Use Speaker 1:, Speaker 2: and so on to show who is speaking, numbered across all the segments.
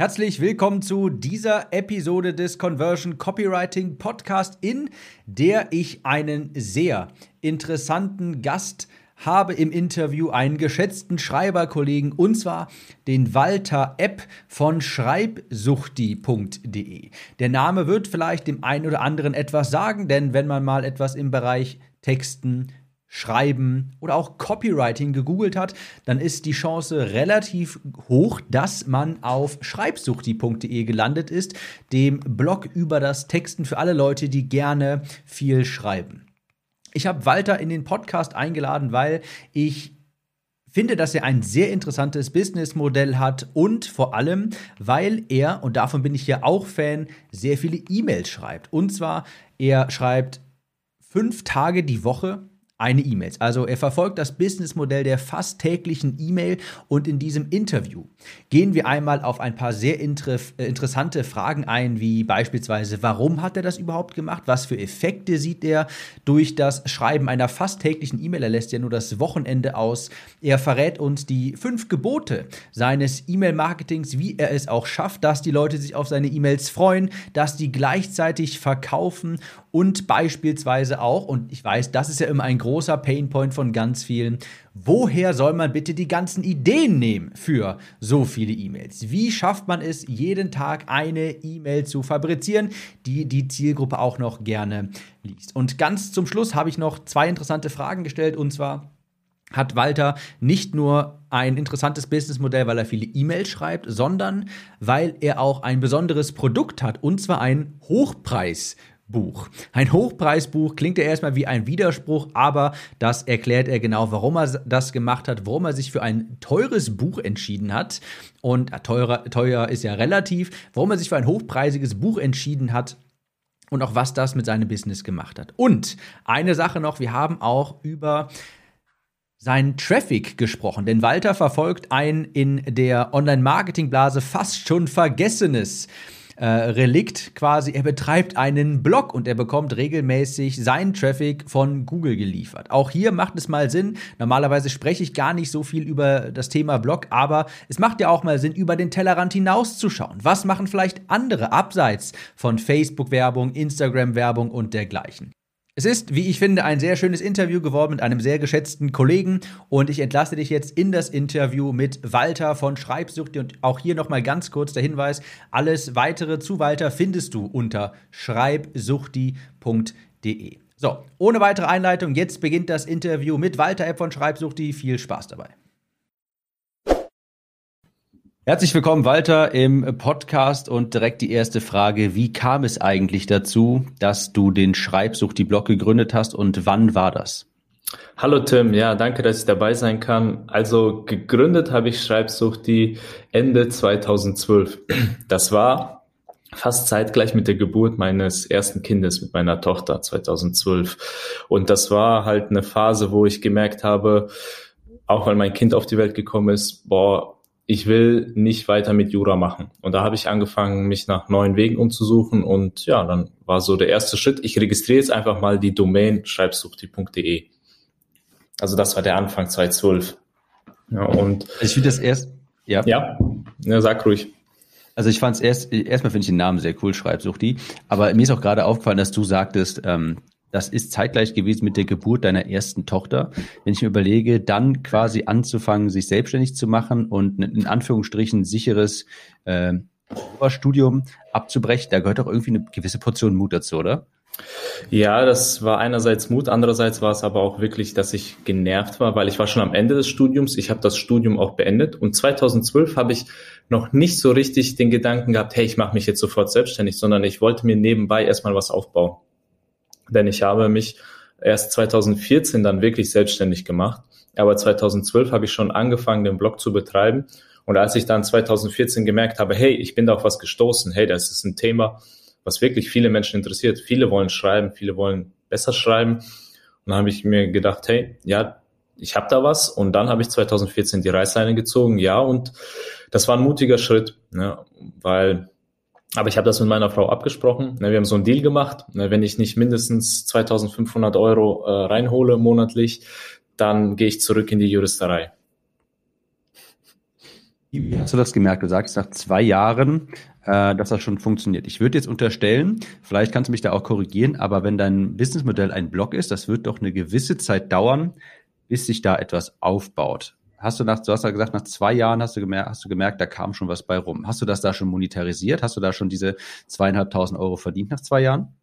Speaker 1: Herzlich willkommen zu dieser Episode des Conversion Copywriting Podcast, in der ich einen sehr interessanten Gast habe im Interview einen geschätzten Schreiberkollegen und zwar den Walter Epp von schreibsuchti.de. Der Name wird vielleicht dem einen oder anderen etwas sagen, denn wenn man mal etwas im Bereich Texten, Schreiben oder auch Copywriting gegoogelt hat, dann ist die Chance relativ hoch, dass man auf schreibsuchti.de gelandet ist, dem Blog über das Texten für alle Leute, die gerne viel schreiben. Ich habe Walter in den Podcast eingeladen, weil ich finde, dass er ein sehr interessantes Businessmodell hat und vor allem, weil er, und davon bin ich ja auch Fan, sehr viele E-Mails schreibt. Und zwar, er schreibt fünf Tage die Woche eine E-Mail. Also er verfolgt das Businessmodell der fast täglichen E-Mail und in diesem Interview gehen wir einmal auf ein paar sehr äh, interessante Fragen ein, wie beispielsweise, warum hat er das überhaupt gemacht? Was für Effekte sieht er durch das Schreiben einer fast täglichen E-Mail? Er lässt ja nur das Wochenende aus. Er verrät uns die fünf Gebote seines E-Mail-Marketings, wie er es auch schafft, dass die Leute sich auf seine E-Mails freuen, dass die gleichzeitig verkaufen und beispielsweise auch, und ich weiß, das ist ja immer ein großer Painpoint von ganz vielen, woher soll man bitte die ganzen Ideen nehmen für so viele E-Mails? Wie schafft man es, jeden Tag eine E-Mail zu fabrizieren, die die Zielgruppe auch noch gerne liest? Und ganz zum Schluss habe ich noch zwei interessante Fragen gestellt, und zwar, hat Walter nicht nur ein interessantes Businessmodell, weil er viele E-Mails schreibt, sondern weil er auch ein besonderes Produkt hat, und zwar ein Hochpreis Buch. Ein Hochpreisbuch klingt ja erstmal wie ein Widerspruch, aber das erklärt er genau, warum er das gemacht hat, warum er sich für ein teures Buch entschieden hat. Und äh, teurer, teuer ist ja relativ, warum er sich für ein hochpreisiges Buch entschieden hat und auch was das mit seinem Business gemacht hat. Und eine Sache noch, wir haben auch über seinen Traffic gesprochen, denn Walter verfolgt ein in der Online-Marketing-Blase fast schon vergessenes äh, Relikt quasi. Er betreibt einen Blog und er bekommt regelmäßig seinen Traffic von Google geliefert. Auch hier macht es mal Sinn. Normalerweise spreche ich gar nicht so viel über das Thema Blog, aber es macht ja auch mal Sinn, über den Tellerrand hinauszuschauen. Was machen vielleicht andere abseits von Facebook-Werbung, Instagram-Werbung und dergleichen? Es ist, wie ich finde, ein sehr schönes Interview geworden mit einem sehr geschätzten Kollegen und ich entlasse dich jetzt in das Interview mit Walter von Schreibsuchti und auch hier nochmal ganz kurz der Hinweis, alles weitere zu Walter findest du unter schreibsuchti.de. So, ohne weitere Einleitung, jetzt beginnt das Interview mit Walter App von Schreibsuchti. Viel Spaß dabei. Herzlich willkommen, Walter, im Podcast und direkt die erste Frage. Wie kam es eigentlich dazu, dass du den Schreibsucht die Blog gegründet hast und wann war das?
Speaker 2: Hallo Tim, ja, danke, dass ich dabei sein kann. Also gegründet habe ich Schreibsucht die Ende 2012. Das war fast zeitgleich mit der Geburt meines ersten Kindes mit meiner Tochter 2012. Und das war halt eine Phase, wo ich gemerkt habe, auch weil mein Kind auf die Welt gekommen ist, boah, ich will nicht weiter mit Jura machen. Und da habe ich angefangen, mich nach neuen Wegen umzusuchen. Und ja, dann war so der erste Schritt. Ich registriere jetzt einfach mal die Domain schreibsuchti.de. Also das war der Anfang 2012.
Speaker 1: Ja, und ich finde das erst,
Speaker 2: ja. Ja, ja sag ruhig.
Speaker 1: Also ich fand es erst, erstmal finde ich den Namen sehr cool, Schreibsuchti. Aber mir ist auch gerade aufgefallen, dass du sagtest, ähm, das ist zeitgleich gewesen mit der Geburt deiner ersten Tochter. Wenn ich mir überlege, dann quasi anzufangen, sich selbstständig zu machen und in Anführungsstrichen sicheres äh, Studium abzubrechen, da gehört doch irgendwie eine gewisse Portion Mut dazu, oder?
Speaker 2: Ja, das war einerseits Mut, andererseits war es aber auch wirklich, dass ich genervt war, weil ich war schon am Ende des Studiums, ich habe das Studium auch beendet und 2012 habe ich noch nicht so richtig den Gedanken gehabt, hey, ich mache mich jetzt sofort selbstständig, sondern ich wollte mir nebenbei erstmal was aufbauen denn ich habe mich erst 2014 dann wirklich selbstständig gemacht. Aber 2012 habe ich schon angefangen, den Blog zu betreiben. Und als ich dann 2014 gemerkt habe, hey, ich bin da auf was gestoßen, hey, das ist ein Thema, was wirklich viele Menschen interessiert. Viele wollen schreiben, viele wollen besser schreiben. Und dann habe ich mir gedacht, hey, ja, ich habe da was. Und dann habe ich 2014 die Reißleine gezogen, ja. Und das war ein mutiger Schritt, ne, weil aber ich habe das mit meiner Frau abgesprochen. Ne, wir haben so einen Deal gemacht. Ne, wenn ich nicht mindestens 2500 Euro äh, reinhole monatlich, dann gehe ich zurück in die Juristerei.
Speaker 1: Wie hast du das gemerkt? Du sagst nach zwei Jahren, äh, dass das schon funktioniert. Ich würde jetzt unterstellen, vielleicht kannst du mich da auch korrigieren, aber wenn dein Businessmodell ein Blog ist, das wird doch eine gewisse Zeit dauern, bis sich da etwas aufbaut. Hast du nach, du hast ja gesagt, nach zwei Jahren hast du gemerkt, hast du gemerkt, da kam schon was bei rum. Hast du das da schon monetarisiert? Hast du da schon diese zweieinhalbtausend Euro verdient nach zwei Jahren?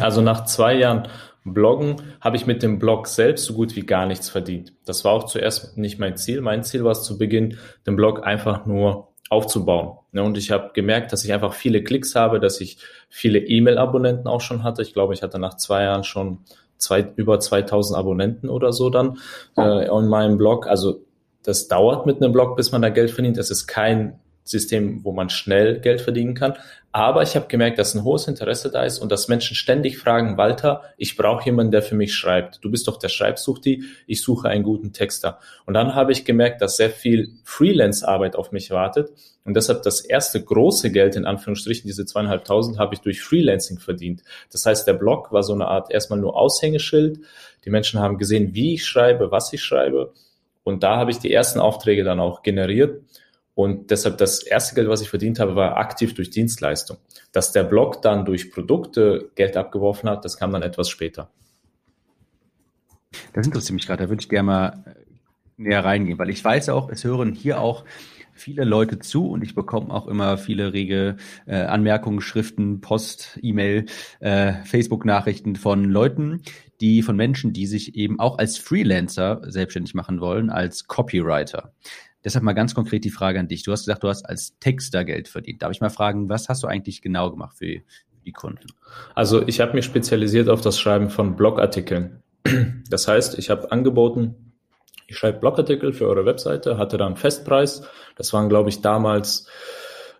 Speaker 2: Also nach zwei Jahren Bloggen habe ich mit dem Blog selbst so gut wie gar nichts verdient. Das war auch zuerst nicht mein Ziel. Mein Ziel war es zu Beginn, den Blog einfach nur aufzubauen. Ne, und ich habe gemerkt, dass ich einfach viele Klicks habe, dass ich viele E-Mail-Abonnenten auch schon hatte. Ich glaube, ich hatte nach zwei Jahren schon zwei, über 2000 Abonnenten oder so dann äh, on meinem Blog. Also das dauert mit einem Blog, bis man da Geld verdient. Es ist kein System, wo man schnell Geld verdienen kann. Aber ich habe gemerkt, dass ein hohes Interesse da ist und dass Menschen ständig fragen, Walter, ich brauche jemanden, der für mich schreibt. Du bist doch der Schreibsuchti, ich suche einen guten Texter. Und dann habe ich gemerkt, dass sehr viel Freelance-Arbeit auf mich wartet. Und deshalb das erste große Geld, in Anführungsstrichen, diese zweieinhalbtausend, habe ich durch Freelancing verdient. Das heißt, der Blog war so eine Art erstmal nur Aushängeschild. Die Menschen haben gesehen, wie ich schreibe, was ich schreibe. Und da habe ich die ersten Aufträge dann auch generiert. Und deshalb das erste Geld, was ich verdient habe, war aktiv durch Dienstleistung. Dass der Blog dann durch Produkte Geld abgeworfen hat, das kam dann etwas später.
Speaker 1: Das interessiert mich gerade, da würde ich gerne mal äh, näher reingehen, weil ich weiß auch, es hören hier auch viele Leute zu und ich bekomme auch immer viele rege äh, Anmerkungen, Schriften, Post, E-Mail, äh, Facebook-Nachrichten von Leuten, die von Menschen, die sich eben auch als Freelancer selbstständig machen wollen, als Copywriter. Deshalb mal ganz konkret die Frage an dich. Du hast gesagt, du hast als Texter Geld verdient. Darf ich mal fragen, was hast du eigentlich genau gemacht für die Kunden?
Speaker 2: Also ich habe mich spezialisiert auf das Schreiben von Blogartikeln. Das heißt, ich habe angeboten, ich schreibe Blogartikel für eure Webseite, hatte dann Festpreis. Das waren, glaube ich, damals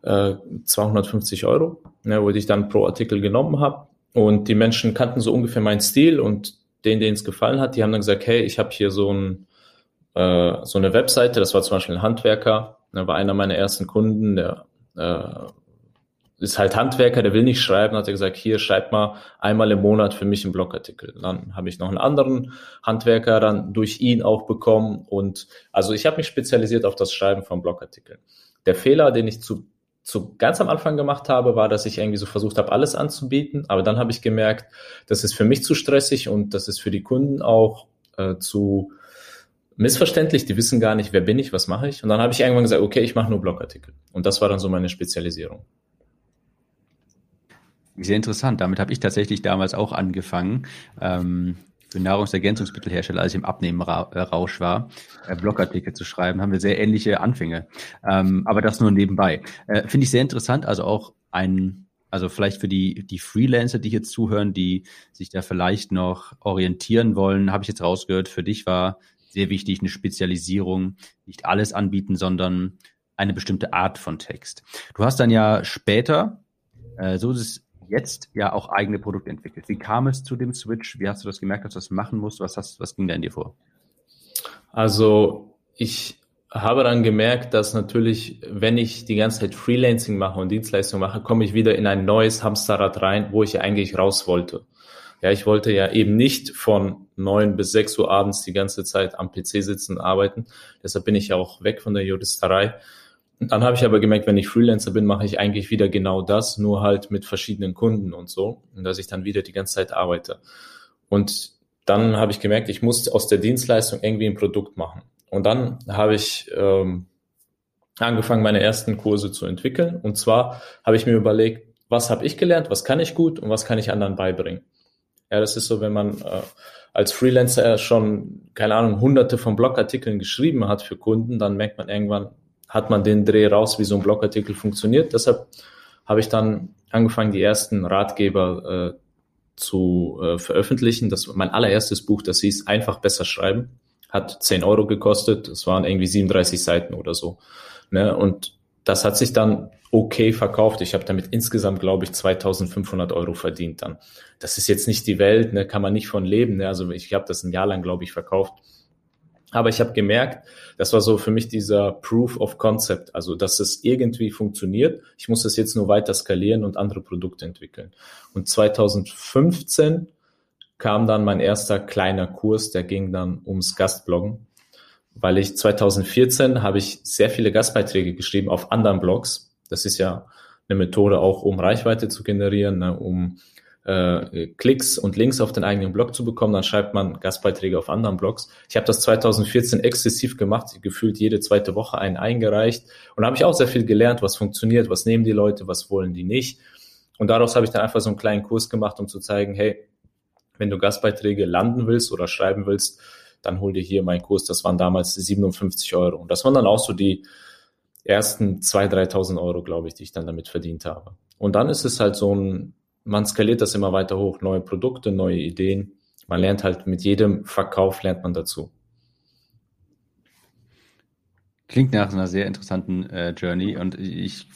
Speaker 2: äh, 250 Euro, ne, wo ich dann pro Artikel genommen habe. Und die Menschen kannten so ungefähr meinen Stil und denen, denen es gefallen hat, die haben dann gesagt, hey, ich habe hier so ein äh, so eine Webseite, das war zum Beispiel ein Handwerker, ne, war einer meiner ersten Kunden, der äh, ist halt Handwerker, der will nicht schreiben, hat er gesagt, hier schreib mal einmal im Monat für mich einen Blogartikel. Dann habe ich noch einen anderen Handwerker dann durch ihn auch bekommen und also ich habe mich spezialisiert auf das Schreiben von Blogartikeln. Der Fehler, den ich zu, zu ganz am Anfang gemacht habe, war, dass ich irgendwie so versucht habe, alles anzubieten, aber dann habe ich gemerkt, das ist für mich zu stressig und das ist für die Kunden auch äh, zu missverständlich, die wissen gar nicht, wer bin ich, was mache ich. Und dann habe ich irgendwann gesagt, okay, ich mache nur Blogartikel. Und das war dann so meine Spezialisierung.
Speaker 1: Sehr interessant. Damit habe ich tatsächlich damals auch angefangen. Ähm, für Nahrungsergänzungsmittelhersteller, als ich im Abnehmenrausch war, äh, Blogartikel zu schreiben, haben wir sehr ähnliche Anfänge. Ähm, aber das nur nebenbei. Äh, Finde ich sehr interessant. Also auch ein, also vielleicht für die, die Freelancer, die hier zuhören, die sich da vielleicht noch orientieren wollen, habe ich jetzt rausgehört, für dich war sehr wichtig, eine Spezialisierung, nicht alles anbieten, sondern eine bestimmte Art von Text. Du hast dann ja später, äh, so ist es jetzt, ja auch eigene Produkte entwickelt. Wie kam es zu dem Switch? Wie hast du das gemerkt, dass du das machen musst? Was, hast, was ging da in dir vor?
Speaker 2: Also ich habe dann gemerkt, dass natürlich, wenn ich die ganze Zeit Freelancing mache und Dienstleistung mache, komme ich wieder in ein neues Hamsterrad rein, wo ich eigentlich raus wollte. Ja, ich wollte ja eben nicht von neun bis sechs Uhr abends die ganze Zeit am PC sitzen und arbeiten. Deshalb bin ich ja auch weg von der Juristerei. Und dann habe ich aber gemerkt, wenn ich Freelancer bin, mache ich eigentlich wieder genau das, nur halt mit verschiedenen Kunden und so. Und dass ich dann wieder die ganze Zeit arbeite. Und dann habe ich gemerkt, ich muss aus der Dienstleistung irgendwie ein Produkt machen. Und dann habe ich ähm, angefangen, meine ersten Kurse zu entwickeln. Und zwar habe ich mir überlegt, was habe ich gelernt, was kann ich gut und was kann ich anderen beibringen. Ja, das ist so, wenn man äh, als Freelancer schon, keine Ahnung, hunderte von Blogartikeln geschrieben hat für Kunden, dann merkt man irgendwann, hat man den Dreh raus, wie so ein Blogartikel funktioniert. Deshalb habe ich dann angefangen, die ersten Ratgeber äh, zu äh, veröffentlichen. Das war mein allererstes Buch, das hieß Einfach besser schreiben. Hat 10 Euro gekostet. Es waren irgendwie 37 Seiten oder so. Ne? Und das hat sich dann okay verkauft. Ich habe damit insgesamt, glaube ich, 2500 Euro verdient dann. Das ist jetzt nicht die Welt, ne, kann man nicht von leben. Ne? Also ich habe das ein Jahr lang, glaube ich, verkauft. Aber ich habe gemerkt, das war so für mich dieser Proof of Concept, also dass es irgendwie funktioniert. Ich muss es jetzt nur weiter skalieren und andere Produkte entwickeln. Und 2015 kam dann mein erster kleiner Kurs, der ging dann ums Gastbloggen weil ich 2014 habe ich sehr viele Gastbeiträge geschrieben auf anderen Blogs. Das ist ja eine Methode auch, um Reichweite zu generieren, ne, um äh, Klicks und Links auf den eigenen Blog zu bekommen. Dann schreibt man Gastbeiträge auf anderen Blogs. Ich habe das 2014 exzessiv gemacht, gefühlt jede zweite Woche einen eingereicht und habe ich auch sehr viel gelernt, was funktioniert, was nehmen die Leute, was wollen die nicht. Und daraus habe ich dann einfach so einen kleinen Kurs gemacht, um zu zeigen, hey, wenn du Gastbeiträge landen willst oder schreiben willst, dann hol dir hier meinen Kurs. Das waren damals 57 Euro. Und das waren dann auch so die ersten 2.000, 3.000 Euro, glaube ich, die ich dann damit verdient habe. Und dann ist es halt so ein, man skaliert das immer weiter hoch, neue Produkte, neue Ideen. Man lernt halt mit jedem Verkauf lernt man dazu.
Speaker 1: Klingt nach einer sehr interessanten äh, Journey und ich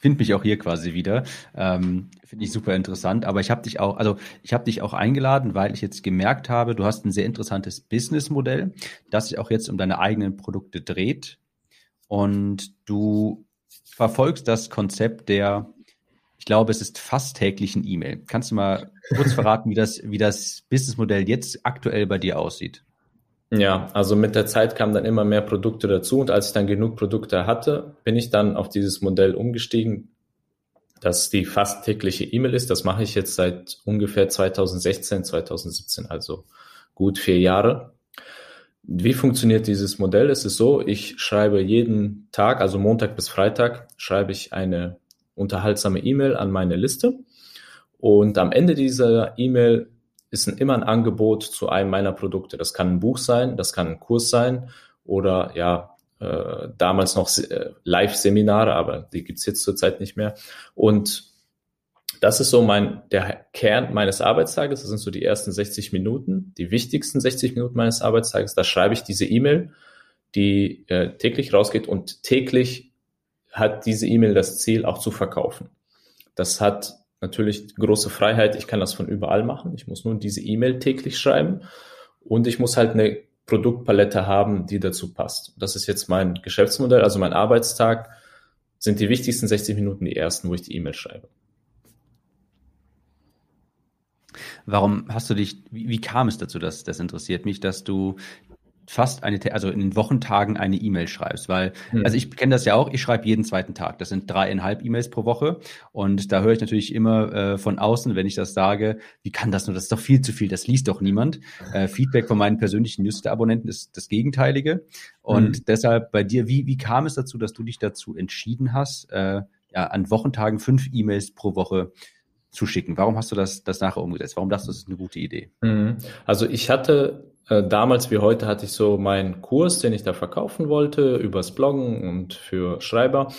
Speaker 1: finde mich auch hier quasi wieder. Ähm, finde ich super interessant. Aber ich habe dich auch, also ich habe dich auch eingeladen, weil ich jetzt gemerkt habe, du hast ein sehr interessantes Businessmodell, das sich auch jetzt um deine eigenen Produkte dreht. Und du verfolgst das Konzept der, ich glaube, es ist fast täglichen E-Mail. Kannst du mal kurz verraten, wie das, wie das Businessmodell jetzt aktuell bei dir aussieht?
Speaker 2: Ja, also mit der Zeit kamen dann immer mehr Produkte dazu und als ich dann genug Produkte hatte, bin ich dann auf dieses Modell umgestiegen, dass die fast tägliche E-Mail ist. Das mache ich jetzt seit ungefähr 2016, 2017, also gut vier Jahre. Wie funktioniert dieses Modell? Es ist so, ich schreibe jeden Tag, also Montag bis Freitag, schreibe ich eine unterhaltsame E-Mail an meine Liste. Und am Ende dieser E-Mail ist ein, immer ein Angebot zu einem meiner Produkte. Das kann ein Buch sein, das kann ein Kurs sein oder ja, äh, damals noch äh, Live-Seminare, aber die gibt's jetzt zurzeit nicht mehr. Und das ist so mein, der Kern meines Arbeitstages. Das sind so die ersten 60 Minuten, die wichtigsten 60 Minuten meines Arbeitstages. Da schreibe ich diese E-Mail, die äh, täglich rausgeht und täglich hat diese E-Mail das Ziel, auch zu verkaufen. Das hat natürlich große Freiheit. Ich kann das von überall machen. Ich muss nur diese E-Mail täglich schreiben und ich muss halt eine Produktpalette haben, die dazu passt. Das ist jetzt mein Geschäftsmodell, also mein Arbeitstag sind die wichtigsten 60 Minuten die ersten, wo ich die E-Mail schreibe.
Speaker 1: Warum hast du dich, wie, wie kam es dazu, dass das interessiert mich, dass du fast eine, also in den Wochentagen eine E-Mail schreibst, weil, mhm. also ich kenne das ja auch, ich schreibe jeden zweiten Tag. Das sind dreieinhalb E-Mails pro Woche und da höre ich natürlich immer äh, von außen, wenn ich das sage, wie kann das nur, das ist doch viel zu viel, das liest doch niemand. Äh, Feedback von meinen persönlichen Newsletter-Abonnenten ist das Gegenteilige und mhm. deshalb bei dir, wie, wie kam es dazu, dass du dich dazu entschieden hast, äh, ja, an Wochentagen fünf E-Mails pro Woche zu schicken? Warum hast du das, das nachher umgesetzt? Warum dachtest du, das ist eine gute Idee?
Speaker 2: Mhm. Also ich hatte äh, damals wie heute hatte ich so meinen Kurs, den ich da verkaufen wollte, übers Bloggen und für Schreiber.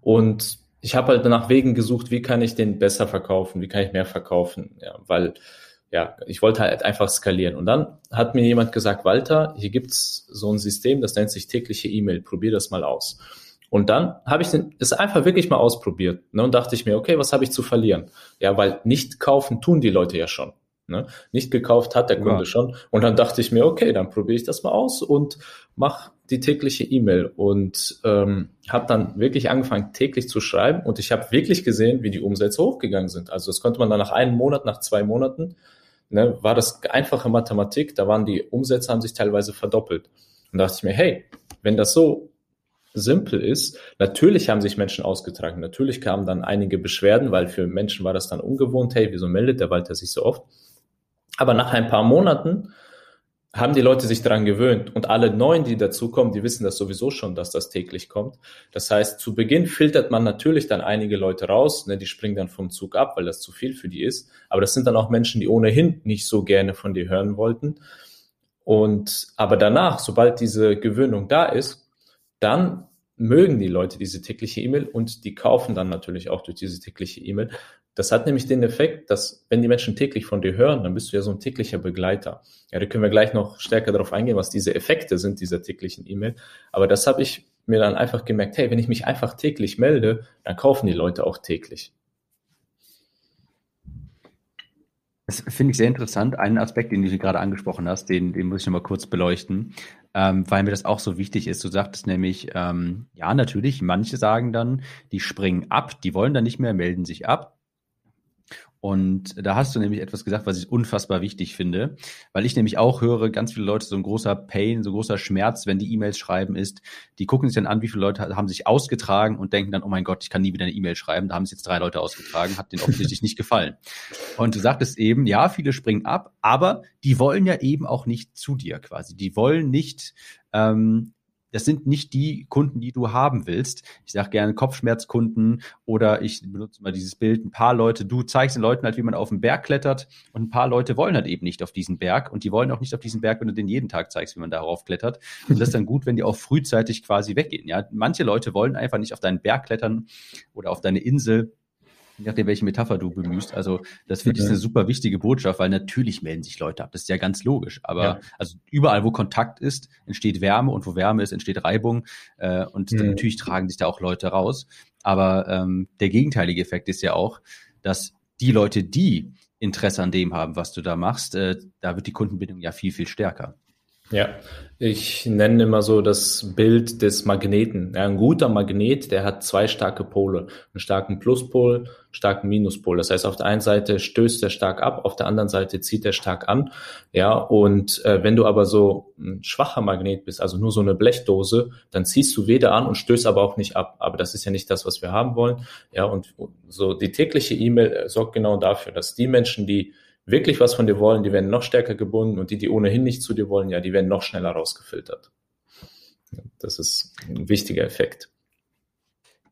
Speaker 2: Und ich habe halt nach Wegen gesucht, wie kann ich den besser verkaufen, wie kann ich mehr verkaufen, ja, weil ja, ich wollte halt einfach skalieren. Und dann hat mir jemand gesagt, Walter, hier gibt's so ein System, das nennt sich tägliche E-Mail, probier das mal aus. Und dann habe ich es einfach wirklich mal ausprobiert ne, und dachte ich mir, okay, was habe ich zu verlieren? Ja, weil nicht kaufen tun die Leute ja schon. Ne? Nicht gekauft hat der Kunde ja. schon. Und dann dachte ich mir, okay, dann probiere ich das mal aus und mach die tägliche E-Mail und ähm, habe dann wirklich angefangen täglich zu schreiben und ich habe wirklich gesehen, wie die Umsätze hochgegangen sind. Also das konnte man dann nach einem Monat, nach zwei Monaten, ne, war das einfache Mathematik, da waren die Umsätze, haben sich teilweise verdoppelt. Und dachte ich mir, hey, wenn das so simpel ist, natürlich haben sich Menschen ausgetragen, natürlich kamen dann einige Beschwerden, weil für Menschen war das dann ungewohnt, hey, wieso meldet der Walter sich so oft? Aber nach ein paar Monaten haben die Leute sich daran gewöhnt und alle neuen, die dazukommen, die wissen das sowieso schon, dass das täglich kommt. Das heißt, zu Beginn filtert man natürlich dann einige Leute raus, ne, die springen dann vom Zug ab, weil das zu viel für die ist. Aber das sind dann auch Menschen, die ohnehin nicht so gerne von dir hören wollten. Und aber danach, sobald diese Gewöhnung da ist, dann mögen die Leute diese tägliche E-Mail und die kaufen dann natürlich auch durch diese tägliche E-Mail. Das hat nämlich den Effekt, dass wenn die Menschen täglich von dir hören, dann bist du ja so ein täglicher Begleiter. Ja, da können wir gleich noch stärker darauf eingehen, was diese Effekte sind dieser täglichen E-Mail. Aber das habe ich mir dann einfach gemerkt, hey, wenn ich mich einfach täglich melde, dann kaufen die Leute auch täglich.
Speaker 1: Das finde ich sehr interessant. Einen Aspekt, den du gerade angesprochen hast, den, den muss ich nochmal kurz beleuchten, ähm, weil mir das auch so wichtig ist. Du sagtest nämlich, ähm, ja, natürlich, manche sagen dann, die springen ab, die wollen dann nicht mehr, melden sich ab. Und da hast du nämlich etwas gesagt, was ich unfassbar wichtig finde, weil ich nämlich auch höre, ganz viele Leute, so ein großer Pain, so ein großer Schmerz, wenn die E-Mails schreiben ist, die gucken sich dann an, wie viele Leute haben sich ausgetragen und denken dann, oh mein Gott, ich kann nie wieder eine E-Mail schreiben. Da haben sich jetzt drei Leute ausgetragen, hat denen offensichtlich nicht gefallen. Und du sagtest eben, ja, viele springen ab, aber die wollen ja eben auch nicht zu dir quasi. Die wollen nicht ähm, das sind nicht die Kunden, die du haben willst. Ich sage gerne Kopfschmerzkunden oder ich benutze mal dieses Bild, ein paar Leute, du zeigst den Leuten halt, wie man auf den Berg klettert und ein paar Leute wollen halt eben nicht auf diesen Berg und die wollen auch nicht auf diesen Berg, wenn du den jeden Tag zeigst, wie man darauf klettert. Und das ist dann gut, wenn die auch frühzeitig quasi weggehen. Ja, manche Leute wollen einfach nicht auf deinen Berg klettern oder auf deine Insel je nachdem, welche Metapher du bemühst. Also das finde ich eine super wichtige Botschaft, weil natürlich melden sich Leute ab. Das ist ja ganz logisch. Aber ja. also überall, wo Kontakt ist, entsteht Wärme und wo Wärme ist, entsteht Reibung. Äh, und mhm. natürlich tragen sich da auch Leute raus. Aber ähm, der gegenteilige Effekt ist ja auch, dass die Leute, die Interesse an dem haben, was du da machst, äh, da wird die Kundenbindung ja viel, viel stärker.
Speaker 2: Ja, ich nenne immer so das Bild des Magneten. Ja, ein guter Magnet, der hat zwei starke Pole. Einen starken Pluspol, starken Minuspol. Das heißt, auf der einen Seite stößt er stark ab, auf der anderen Seite zieht er stark an. Ja, und äh, wenn du aber so ein schwacher Magnet bist, also nur so eine Blechdose, dann ziehst du weder an und stößt aber auch nicht ab. Aber das ist ja nicht das, was wir haben wollen. Ja, und so die tägliche E-Mail äh, sorgt genau dafür, dass die Menschen, die wirklich was von dir wollen, die werden noch stärker gebunden und die, die ohnehin nicht zu dir wollen, ja, die werden noch schneller rausgefiltert. Das ist ein wichtiger Effekt.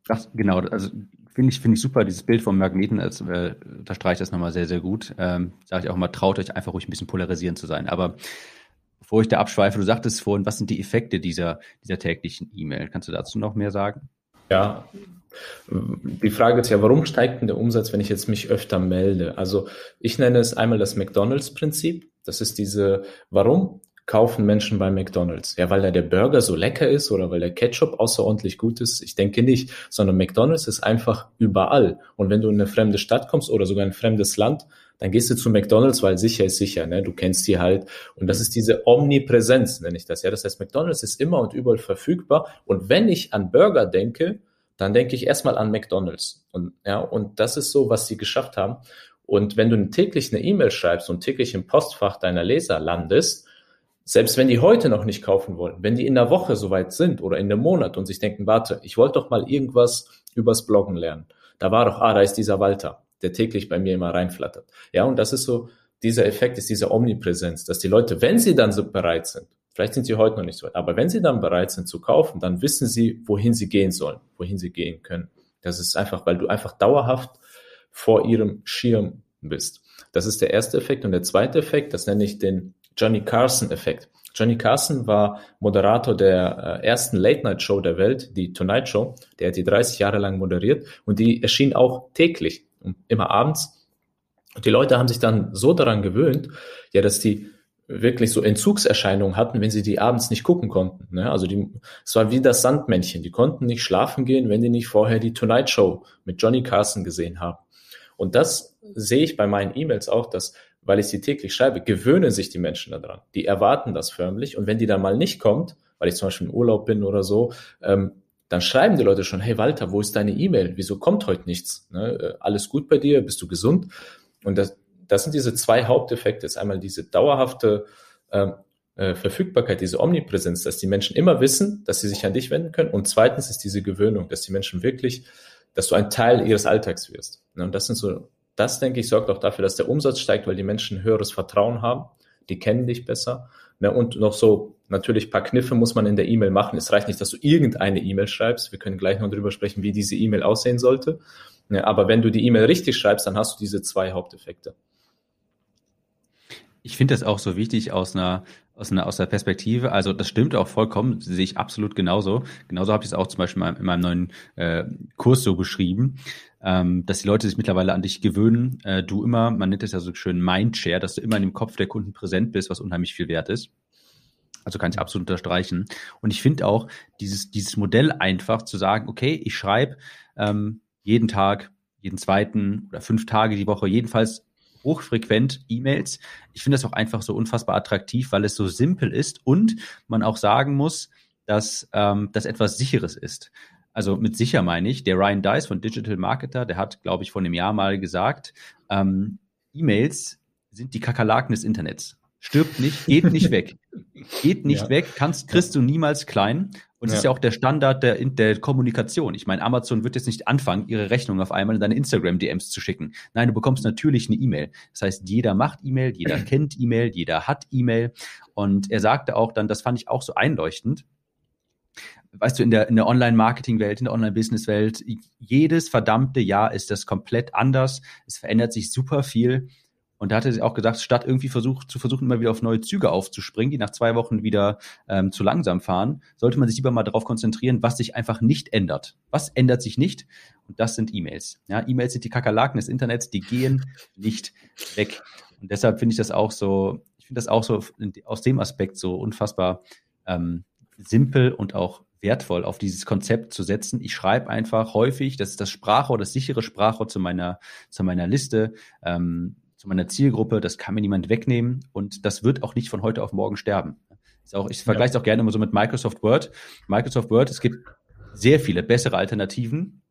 Speaker 1: Ach, genau, also finde ich, finde ich super, dieses Bild vom Magneten, also, äh, unterstreicht das nochmal sehr, sehr gut. Ähm, Sage ich auch mal, traut euch einfach ruhig ein bisschen polarisierend zu sein. Aber bevor ich da abschweife, du sagtest vorhin, was sind die Effekte dieser, dieser täglichen E-Mail? Kannst du dazu noch mehr sagen?
Speaker 2: Ja, die Frage ist ja, warum steigt denn der Umsatz, wenn ich jetzt mich öfter melde? Also ich nenne es einmal das McDonald's-Prinzip. Das ist diese, warum kaufen Menschen bei McDonald's? Ja, weil da der Burger so lecker ist oder weil der Ketchup außerordentlich gut ist? Ich denke nicht, sondern McDonald's ist einfach überall. Und wenn du in eine fremde Stadt kommst oder sogar in ein fremdes Land, dann gehst du zu McDonald's, weil sicher ist sicher, ne? Du kennst die halt. Und das ist diese Omnipräsenz, nenne ich das. Ja, das heißt, McDonald's ist immer und überall verfügbar. Und wenn ich an Burger denke, dann denke ich erstmal an McDonalds. Und, ja, und das ist so, was sie geschafft haben. Und wenn du täglich eine E-Mail schreibst und täglich im Postfach deiner Leser landest, selbst wenn die heute noch nicht kaufen wollen, wenn die in der Woche soweit sind oder in einem Monat und sich denken, warte, ich wollte doch mal irgendwas übers Bloggen lernen. Da war doch, ah, da ist dieser Walter, der täglich bei mir immer reinflattert. Ja, und das ist so, dieser Effekt ist diese Omnipräsenz, dass die Leute, wenn sie dann so bereit sind, Vielleicht sind sie heute noch nicht so weit. Aber wenn sie dann bereit sind zu kaufen, dann wissen sie, wohin sie gehen sollen, wohin sie gehen können. Das ist einfach, weil du einfach dauerhaft vor ihrem Schirm bist. Das ist der erste Effekt. Und der zweite Effekt, das nenne ich den Johnny Carson-Effekt. Johnny Carson war Moderator der äh, ersten Late-Night-Show der Welt, die Tonight Show. Der hat die 30 Jahre lang moderiert und die erschien auch täglich, immer abends. Und die Leute haben sich dann so daran gewöhnt, ja, dass die wirklich so Entzugserscheinungen hatten, wenn sie die abends nicht gucken konnten. Ne? Also die, es war wie das Sandmännchen. Die konnten nicht schlafen gehen, wenn die nicht vorher die Tonight Show mit Johnny Carson gesehen haben. Und das sehe ich bei meinen E-Mails auch, dass, weil ich sie täglich schreibe, gewöhnen sich die Menschen daran. Die erwarten das förmlich. Und wenn die dann mal nicht kommt, weil ich zum Beispiel im Urlaub bin oder so, ähm, dann schreiben die Leute schon, hey Walter, wo ist deine E-Mail? Wieso kommt heute nichts? Ne? Äh, alles gut bei dir? Bist du gesund? Und das, das sind diese zwei Haupteffekte. Das ist einmal diese dauerhafte ähm, äh, Verfügbarkeit, diese Omnipräsenz, dass die Menschen immer wissen, dass sie sich an dich wenden können. Und zweitens ist diese Gewöhnung, dass die Menschen wirklich, dass du ein Teil ihres Alltags wirst. Ne, und das sind so, das denke ich, sorgt auch dafür, dass der Umsatz steigt, weil die Menschen höheres Vertrauen haben. Die kennen dich besser. Ne, und noch so, natürlich paar Kniffe muss man in der E-Mail machen. Es reicht nicht, dass du irgendeine E-Mail schreibst. Wir können gleich noch darüber sprechen, wie diese E-Mail aussehen sollte. aber wenn du die E-Mail richtig schreibst, dann hast du diese zwei Haupteffekte.
Speaker 1: Ich finde das auch so wichtig aus einer aus einer aus der Perspektive. Also das stimmt auch vollkommen, sehe ich absolut genauso. Genauso habe ich es auch zum Beispiel in meinem neuen äh, Kurs so beschrieben, ähm, dass die Leute sich mittlerweile an dich gewöhnen. Äh, du immer, man nennt es ja so schön Mindshare, dass du immer in dem Kopf der Kunden präsent bist, was unheimlich viel wert ist. Also kann ich absolut unterstreichen. Und ich finde auch dieses dieses Modell einfach zu sagen, okay, ich schreibe ähm, jeden Tag, jeden zweiten oder fünf Tage die Woche, jedenfalls hochfrequent E-Mails. Ich finde das auch einfach so unfassbar attraktiv, weil es so simpel ist und man auch sagen muss, dass ähm, das etwas Sicheres ist. Also mit sicher meine ich, der Ryan Dice von Digital Marketer, der hat, glaube ich, vor einem Jahr mal gesagt, ähm, E-Mails sind die Kakerlaken des Internets. Stirbt nicht, geht nicht weg. Geht nicht ja. weg, kannst, kriegst du niemals klein. Und es ja. ist ja auch der Standard der, der Kommunikation. Ich meine, Amazon wird jetzt nicht anfangen, ihre Rechnung auf einmal in deine Instagram-DMs zu schicken. Nein, du bekommst natürlich eine E-Mail. Das heißt, jeder macht E-Mail, jeder kennt E-Mail, jeder hat E-Mail. Und er sagte auch dann, das fand ich auch so einleuchtend, weißt du, in der, in der Online-Marketing-Welt, in der Online-Business-Welt, jedes verdammte Jahr ist das komplett anders. Es verändert sich super viel. Und da hatte sie auch gesagt, statt irgendwie versucht, zu versuchen, immer wieder auf neue Züge aufzuspringen, die nach zwei Wochen wieder ähm, zu langsam fahren, sollte man sich lieber mal darauf konzentrieren, was sich einfach nicht ändert. Was ändert sich nicht? Und das sind E-Mails. Ja, E-Mails sind die Kakerlaken des Internets, die gehen nicht weg. Und deshalb finde ich das auch so, ich finde das auch so aus dem Aspekt so unfassbar ähm, simpel und auch wertvoll, auf dieses Konzept zu setzen. Ich schreibe einfach häufig, das ist das Sprachrohr, das sichere Sprachrohr zu meiner, zu meiner Liste. Ähm, zu meiner Zielgruppe, das kann mir niemand wegnehmen und das wird auch nicht von heute auf morgen sterben. Ist auch, ich vergleiche es auch gerne immer so mit Microsoft Word. Microsoft Word, es gibt sehr viele bessere Alternativen,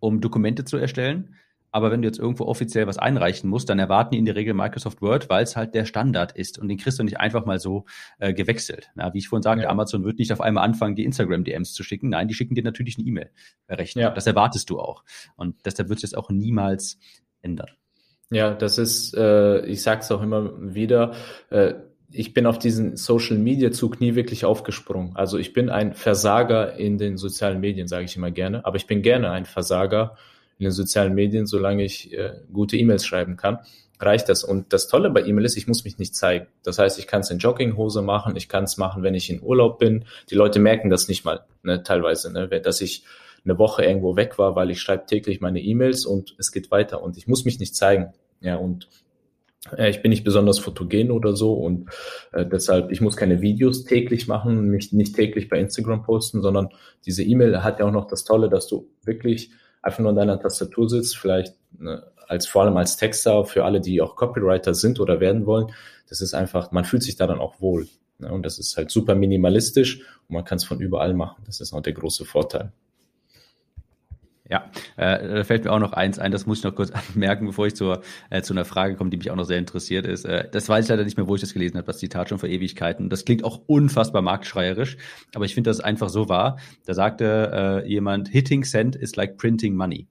Speaker 1: um Dokumente zu erstellen. Aber wenn du jetzt irgendwo offiziell was einreichen musst, dann erwarten die in der Regel Microsoft Word, weil es halt der Standard ist und den kriegst du nicht einfach mal so äh, gewechselt. Na, wie ich vorhin sagte, ja. Amazon wird nicht auf einmal anfangen, die Instagram-DMs zu schicken. Nein, die schicken dir natürlich eine E-Mail Rechnung. Ja. Das erwartest du auch. Und deshalb wird es jetzt auch niemals ändern.
Speaker 2: Ja, das ist, äh, ich sage es auch immer wieder, äh, ich bin auf diesen Social Media Zug nie wirklich aufgesprungen. Also ich bin ein Versager in den sozialen Medien, sage ich immer gerne, aber ich bin gerne ein Versager in den sozialen Medien, solange ich äh, gute E-Mails schreiben kann, reicht das. Und das Tolle bei E-Mail ist, ich muss mich nicht zeigen. Das heißt, ich kann es in Jogginghose machen, ich kann es machen, wenn ich in Urlaub bin. Die Leute merken das nicht mal, ne, teilweise, ne, dass ich eine Woche irgendwo weg war, weil ich schreibe täglich meine E-Mails und es geht weiter und ich muss mich nicht zeigen. Ja, und äh, ich bin nicht besonders fotogen oder so und äh, deshalb, ich muss keine Videos täglich machen, mich nicht täglich bei Instagram posten, sondern diese E-Mail hat ja auch noch das Tolle, dass du wirklich einfach nur an deiner Tastatur sitzt, vielleicht ne, als vor allem als Texter für alle, die auch Copywriter sind oder werden wollen. Das ist einfach, man fühlt sich da dann auch wohl. Ne? Und das ist halt super minimalistisch und man kann es von überall machen. Das ist auch der große Vorteil.
Speaker 1: Ja, äh, da fällt mir auch noch eins ein, das muss ich noch kurz anmerken, bevor ich zur, äh, zu einer Frage komme, die mich auch noch sehr interessiert ist. Äh, das weiß ich leider nicht mehr, wo ich das gelesen habe, das Zitat schon vor Ewigkeiten. Das klingt auch unfassbar marktschreierisch, aber ich finde das einfach so wahr. Da sagte äh, jemand, hitting send is like printing money.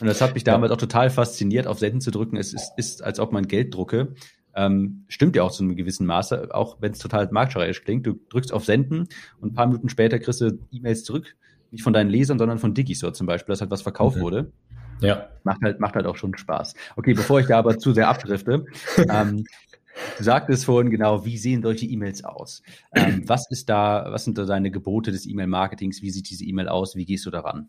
Speaker 1: Und das hat mich damals ja. auch total fasziniert, auf Senden zu drücken. Es ist, ist als ob man Geld drucke. Ähm, stimmt ja auch zu einem gewissen Maße, auch wenn es total marktschreierisch klingt. Du drückst auf Senden und ein paar Minuten später kriegst du E-Mails zurück nicht von deinen Lesern, sondern von Digisort zum Beispiel, dass halt was verkauft mhm. wurde. Ja. Macht halt, macht halt auch schon Spaß. Okay, bevor ich da aber zu sehr abdrifte, ähm, Du sagtest vorhin genau, wie sehen solche E-Mails aus? Ähm, was ist da, was sind da deine Gebote des E-Mail-Marketings? Wie sieht diese E-Mail aus? Wie gehst du daran?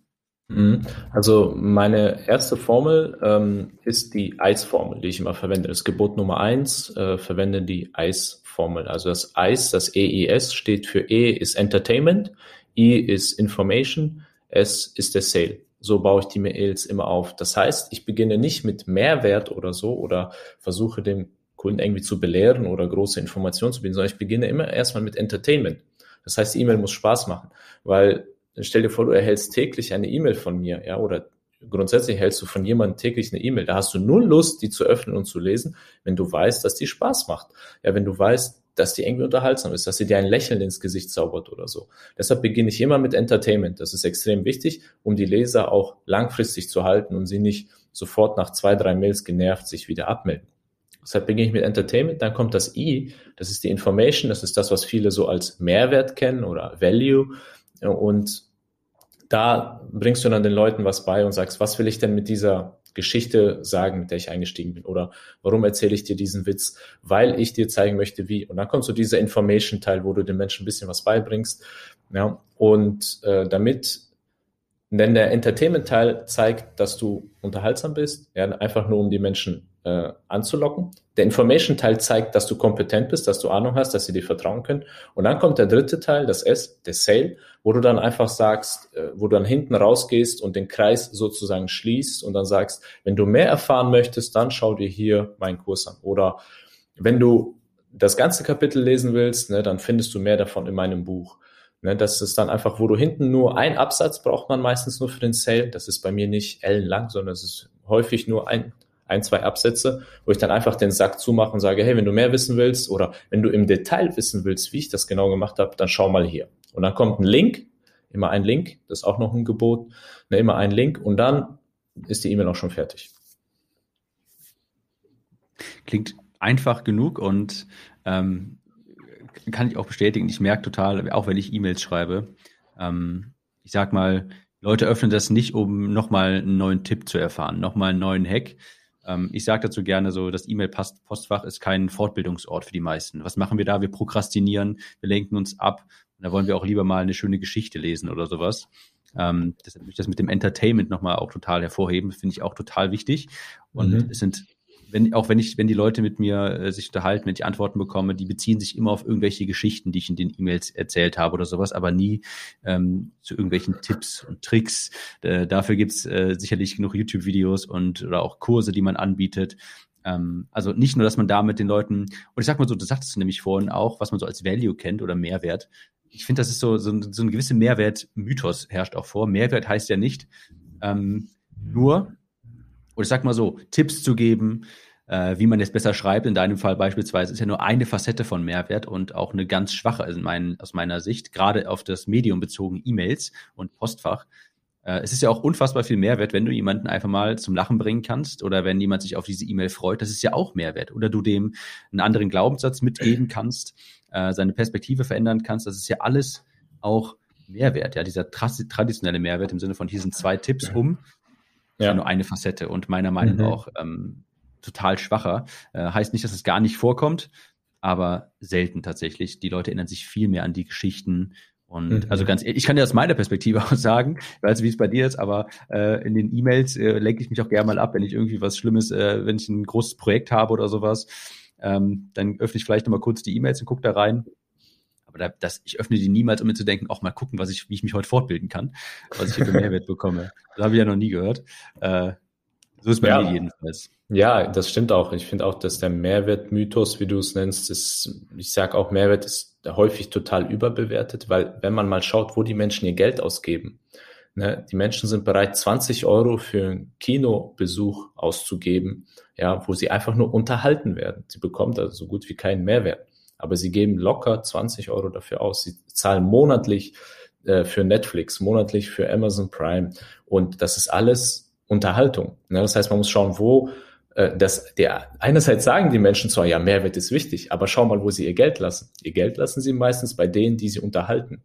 Speaker 2: Mhm. Also meine erste Formel ähm, ist die ICE-Formel, die ich immer verwende. Das Gebot Nummer eins, äh, verwende die ICE-Formel. Also das ICE, das EIS steht für E ist Entertainment, I ist Information, S ist der Sale. So baue ich die Mails immer auf. Das heißt, ich beginne nicht mit Mehrwert oder so oder versuche dem Kunden irgendwie zu belehren oder große Informationen zu bieten, sondern ich beginne immer erstmal mit Entertainment. Das heißt, die E-Mail muss Spaß machen, weil stell dir vor, du erhältst täglich eine E-Mail von mir, ja, oder grundsätzlich erhältst du von jemandem täglich eine E-Mail. Da hast du null Lust, die zu öffnen und zu lesen, wenn du weißt, dass die Spaß macht. Ja, wenn du weißt, dass die irgendwie unterhaltsam ist, dass sie dir ein Lächeln ins Gesicht zaubert oder so. Deshalb beginne ich immer mit Entertainment. Das ist extrem wichtig, um die Leser auch langfristig zu halten und sie nicht sofort nach zwei, drei Mails genervt sich wieder abmelden. Deshalb beginne ich mit Entertainment, dann kommt das I, das ist die Information, das ist das, was viele so als Mehrwert kennen oder Value. Und da bringst du dann den Leuten was bei und sagst, was will ich denn mit dieser Geschichte sagen, mit der ich eingestiegen bin? Oder warum erzähle ich dir diesen Witz? Weil ich dir zeigen möchte, wie. Und dann kommt so dieser Information-Teil, wo du den Menschen ein bisschen was beibringst. Ja, und äh, damit denn der Entertainment-Teil zeigt, dass du unterhaltsam bist, ja, einfach nur um die Menschen äh, anzulocken. Der Information-Teil zeigt, dass du kompetent bist, dass du Ahnung hast, dass sie dir vertrauen können. Und dann kommt der dritte Teil, das S, der Sale, wo du dann einfach sagst, äh, wo du dann hinten rausgehst und den Kreis sozusagen schließt und dann sagst, wenn du mehr erfahren möchtest, dann schau dir hier meinen Kurs an. Oder wenn du das ganze Kapitel lesen willst, ne, dann findest du mehr davon in meinem Buch. Ne, das ist dann einfach, wo du hinten nur ein Absatz braucht man meistens nur für den Sale. Das ist bei mir nicht ellenlang, sondern es ist häufig nur ein, ein, zwei Absätze, wo ich dann einfach den Sack zumache und sage, hey, wenn du mehr wissen willst oder wenn du im Detail wissen willst, wie ich das genau gemacht habe, dann schau mal hier. Und dann kommt ein Link, immer ein Link, das ist auch noch ein Gebot, ne, immer ein Link und dann ist die E-Mail auch schon fertig.
Speaker 1: Klingt einfach genug und ähm, kann ich auch bestätigen. Ich merke total, auch wenn ich E-Mails schreibe, ähm, ich sag mal, Leute öffnen das nicht, um nochmal einen neuen Tipp zu erfahren, nochmal einen neuen Hack. Ähm, ich sage dazu gerne so, das E-Mail-Postfach ist kein Fortbildungsort für die meisten. Was machen wir da? Wir prokrastinieren, wir lenken uns ab. Und da wollen wir auch lieber mal eine schöne Geschichte lesen oder sowas. Ähm, deshalb möchte ich das mit dem Entertainment nochmal auch total hervorheben. Finde ich auch total wichtig. Und mhm. es sind wenn, auch wenn ich, wenn die Leute mit mir äh, sich unterhalten, wenn ich Antworten bekomme, die beziehen sich immer auf irgendwelche Geschichten, die ich in den E-Mails erzählt habe oder sowas, aber nie ähm, zu irgendwelchen Tipps und Tricks. Äh, dafür gibt's äh, sicherlich genug YouTube-Videos und oder auch Kurse, die man anbietet. Ähm, also nicht nur, dass man da mit den Leuten, und ich sag mal so, du sagtest nämlich vorhin auch, was man so als Value kennt oder Mehrwert. Ich finde, das ist so, so, so ein gewisser Mehrwert-Mythos herrscht auch vor. Mehrwert heißt ja nicht ähm, nur, oder ich sag mal so, Tipps zu geben, äh, wie man jetzt besser schreibt. In deinem Fall beispielsweise ist ja nur eine Facette von Mehrwert und auch eine ganz schwache also mein, aus meiner Sicht, gerade auf das Medium bezogen E-Mails und Postfach. Äh, es ist ja auch unfassbar viel Mehrwert, wenn du jemanden einfach mal zum Lachen bringen kannst oder wenn jemand sich auf diese E-Mail freut. Das ist ja auch Mehrwert. Oder du dem einen anderen Glaubenssatz mitgeben kannst, äh, seine Perspektive verändern kannst. Das ist ja alles auch Mehrwert, ja, dieser traditionelle Mehrwert im Sinne von hier sind zwei Tipps um ja. nur eine Facette und meiner Meinung nach mhm. auch ähm, total schwacher. Äh, heißt nicht, dass es gar nicht vorkommt, aber selten tatsächlich. Die Leute erinnern sich viel mehr an die Geschichten. Und mhm. also ganz ehrlich, ich kann dir aus meiner Perspektive auch sagen, ich weiß, wie es bei dir ist, aber äh, in den E-Mails äh, lenke ich mich auch gerne mal ab, wenn ich irgendwie was Schlimmes, äh, wenn ich ein großes Projekt habe oder sowas. Ähm, dann öffne ich vielleicht nochmal kurz die E-Mails und gucke da rein. Aber da, das, ich öffne die niemals, um mir zu denken, auch mal gucken, was ich, wie ich mich heute fortbilden kann, was ich hier für Mehrwert bekomme. Das habe ich ja noch nie gehört. Äh, so ist bei ja. mir jedenfalls.
Speaker 2: Ja, das stimmt auch. Ich finde auch, dass der Mehrwertmythos, wie du es nennst, ist, ich sage auch, Mehrwert ist häufig total überbewertet, weil wenn man mal schaut, wo die Menschen ihr Geld ausgeben, ne, die Menschen sind bereit, 20 Euro für einen Kinobesuch auszugeben, ja, wo sie einfach nur unterhalten werden. Sie bekommt also so gut wie keinen Mehrwert. Aber sie geben locker 20 Euro dafür aus. Sie zahlen monatlich äh, für Netflix, monatlich für Amazon Prime. Und das ist alles Unterhaltung. Ne? Das heißt, man muss schauen, wo äh, das, der, einerseits sagen die Menschen zwar, ja, Mehrwert ist wichtig, aber schau mal, wo sie ihr Geld lassen. Ihr Geld lassen sie meistens bei denen, die sie unterhalten.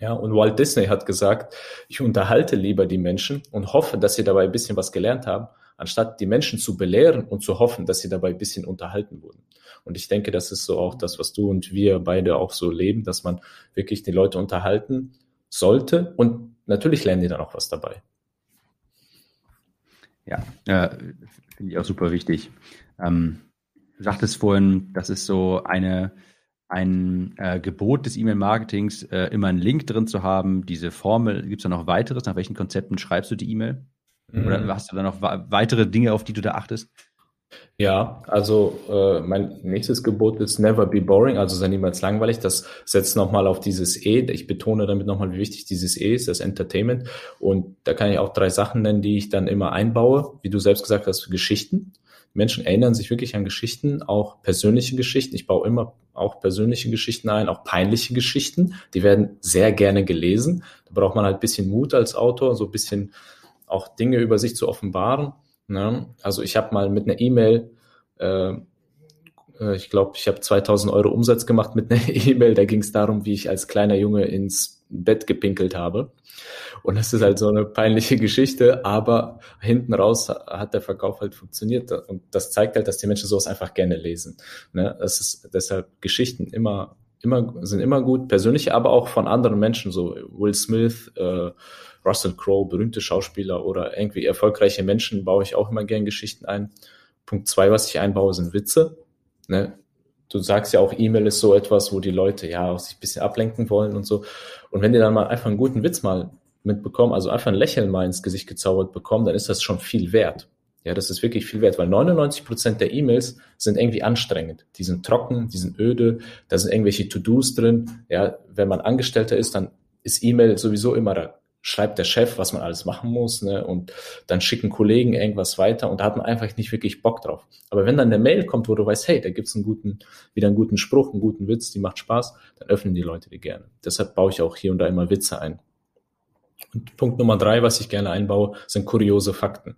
Speaker 2: Ja, und Walt Disney hat gesagt, ich unterhalte lieber die Menschen und hoffe, dass sie dabei ein bisschen was gelernt haben, anstatt die Menschen zu belehren und zu hoffen, dass sie dabei ein bisschen unterhalten wurden. Und ich denke, das ist so auch das, was du und wir beide auch so leben, dass man wirklich die Leute unterhalten sollte und natürlich lernen die dann auch was dabei.
Speaker 1: Ja, äh, finde ich auch super wichtig. Ähm, du sagtest vorhin, das ist so eine, ein äh, Gebot des E-Mail-Marketings, äh, immer einen Link drin zu haben. Diese Formel, gibt es da noch weiteres? Nach welchen Konzepten schreibst du die E-Mail? Mhm. Oder hast du da noch weitere Dinge, auf die du da achtest?
Speaker 2: Ja, also äh, mein nächstes Gebot ist never be boring, also sei niemals langweilig. Das setzt nochmal auf dieses E. Ich betone damit nochmal, wie wichtig dieses E ist, das Entertainment. Und da kann ich auch drei Sachen nennen, die ich dann immer einbaue. Wie du selbst gesagt hast, Geschichten. Menschen erinnern sich wirklich an Geschichten, auch persönliche Geschichten. Ich baue immer auch persönliche Geschichten ein, auch peinliche Geschichten. Die werden sehr gerne gelesen. Da braucht man halt bisschen Mut als Autor, so bisschen auch Dinge über sich zu offenbaren. Ne? Also ich habe mal mit einer E-Mail, äh, äh ich glaube, ich habe 2000 Euro Umsatz gemacht mit einer E-Mail, da ging es darum, wie ich als kleiner Junge ins Bett gepinkelt habe. Und das ist halt so eine peinliche Geschichte, aber hinten raus hat der Verkauf halt funktioniert. Und das zeigt halt, dass die Menschen sowas einfach gerne lesen. Ne? Das ist deshalb Geschichten immer, immer, sind immer gut, persönliche, aber auch von anderen Menschen, so Will Smith, äh, Russell Crowe, berühmte Schauspieler oder irgendwie erfolgreiche Menschen baue ich auch immer gern Geschichten ein. Punkt zwei, was ich einbaue, sind Witze. Ne? Du sagst ja auch, E-Mail ist so etwas, wo die Leute ja auch sich ein bisschen ablenken wollen und so. Und wenn die dann mal einfach einen guten Witz mal mitbekommen, also einfach ein Lächeln mal ins Gesicht gezaubert bekommen, dann ist das schon viel wert. Ja, das ist wirklich viel wert, weil 99 Prozent der E-Mails sind irgendwie anstrengend. Die sind trocken, die sind öde, da sind irgendwelche To-Dos drin. Ja, wenn man Angestellter ist, dann ist E-Mail sowieso immer da schreibt der Chef, was man alles machen muss, ne, und dann schicken Kollegen irgendwas weiter und da hat man einfach nicht wirklich Bock drauf. Aber wenn dann eine Mail kommt, wo du weißt, hey, da gibt's einen guten, wieder einen guten Spruch, einen guten Witz, die macht Spaß, dann öffnen die Leute die gerne. Deshalb baue ich auch hier und da immer Witze ein. Und Punkt Nummer drei, was ich gerne einbaue, sind kuriose Fakten.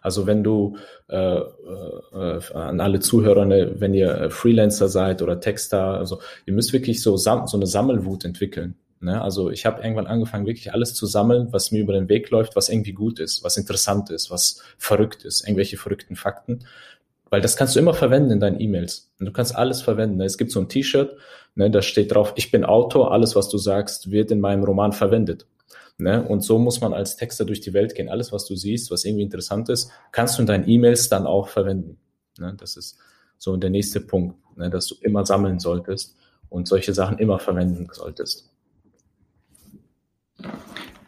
Speaker 2: Also wenn du äh, äh, an alle Zuhörer, ne, wenn ihr Freelancer seid oder Texter, also ihr müsst wirklich so, so eine Sammelwut entwickeln. Ne? Also ich habe irgendwann angefangen, wirklich alles zu sammeln, was mir über den Weg läuft, was irgendwie gut ist, was interessant ist, was verrückt ist, irgendwelche verrückten Fakten. Weil das kannst du immer verwenden in deinen E-Mails. Du kannst alles verwenden. Es gibt so ein T-Shirt, ne, da steht drauf, ich bin Autor, alles, was du sagst, wird in meinem Roman verwendet. Ne? Und so muss man als Texter durch die Welt gehen. Alles, was du siehst, was irgendwie interessant ist, kannst du in deinen E-Mails dann auch verwenden. Ne? Das ist so der nächste Punkt, ne? dass du immer sammeln solltest und solche Sachen immer verwenden solltest.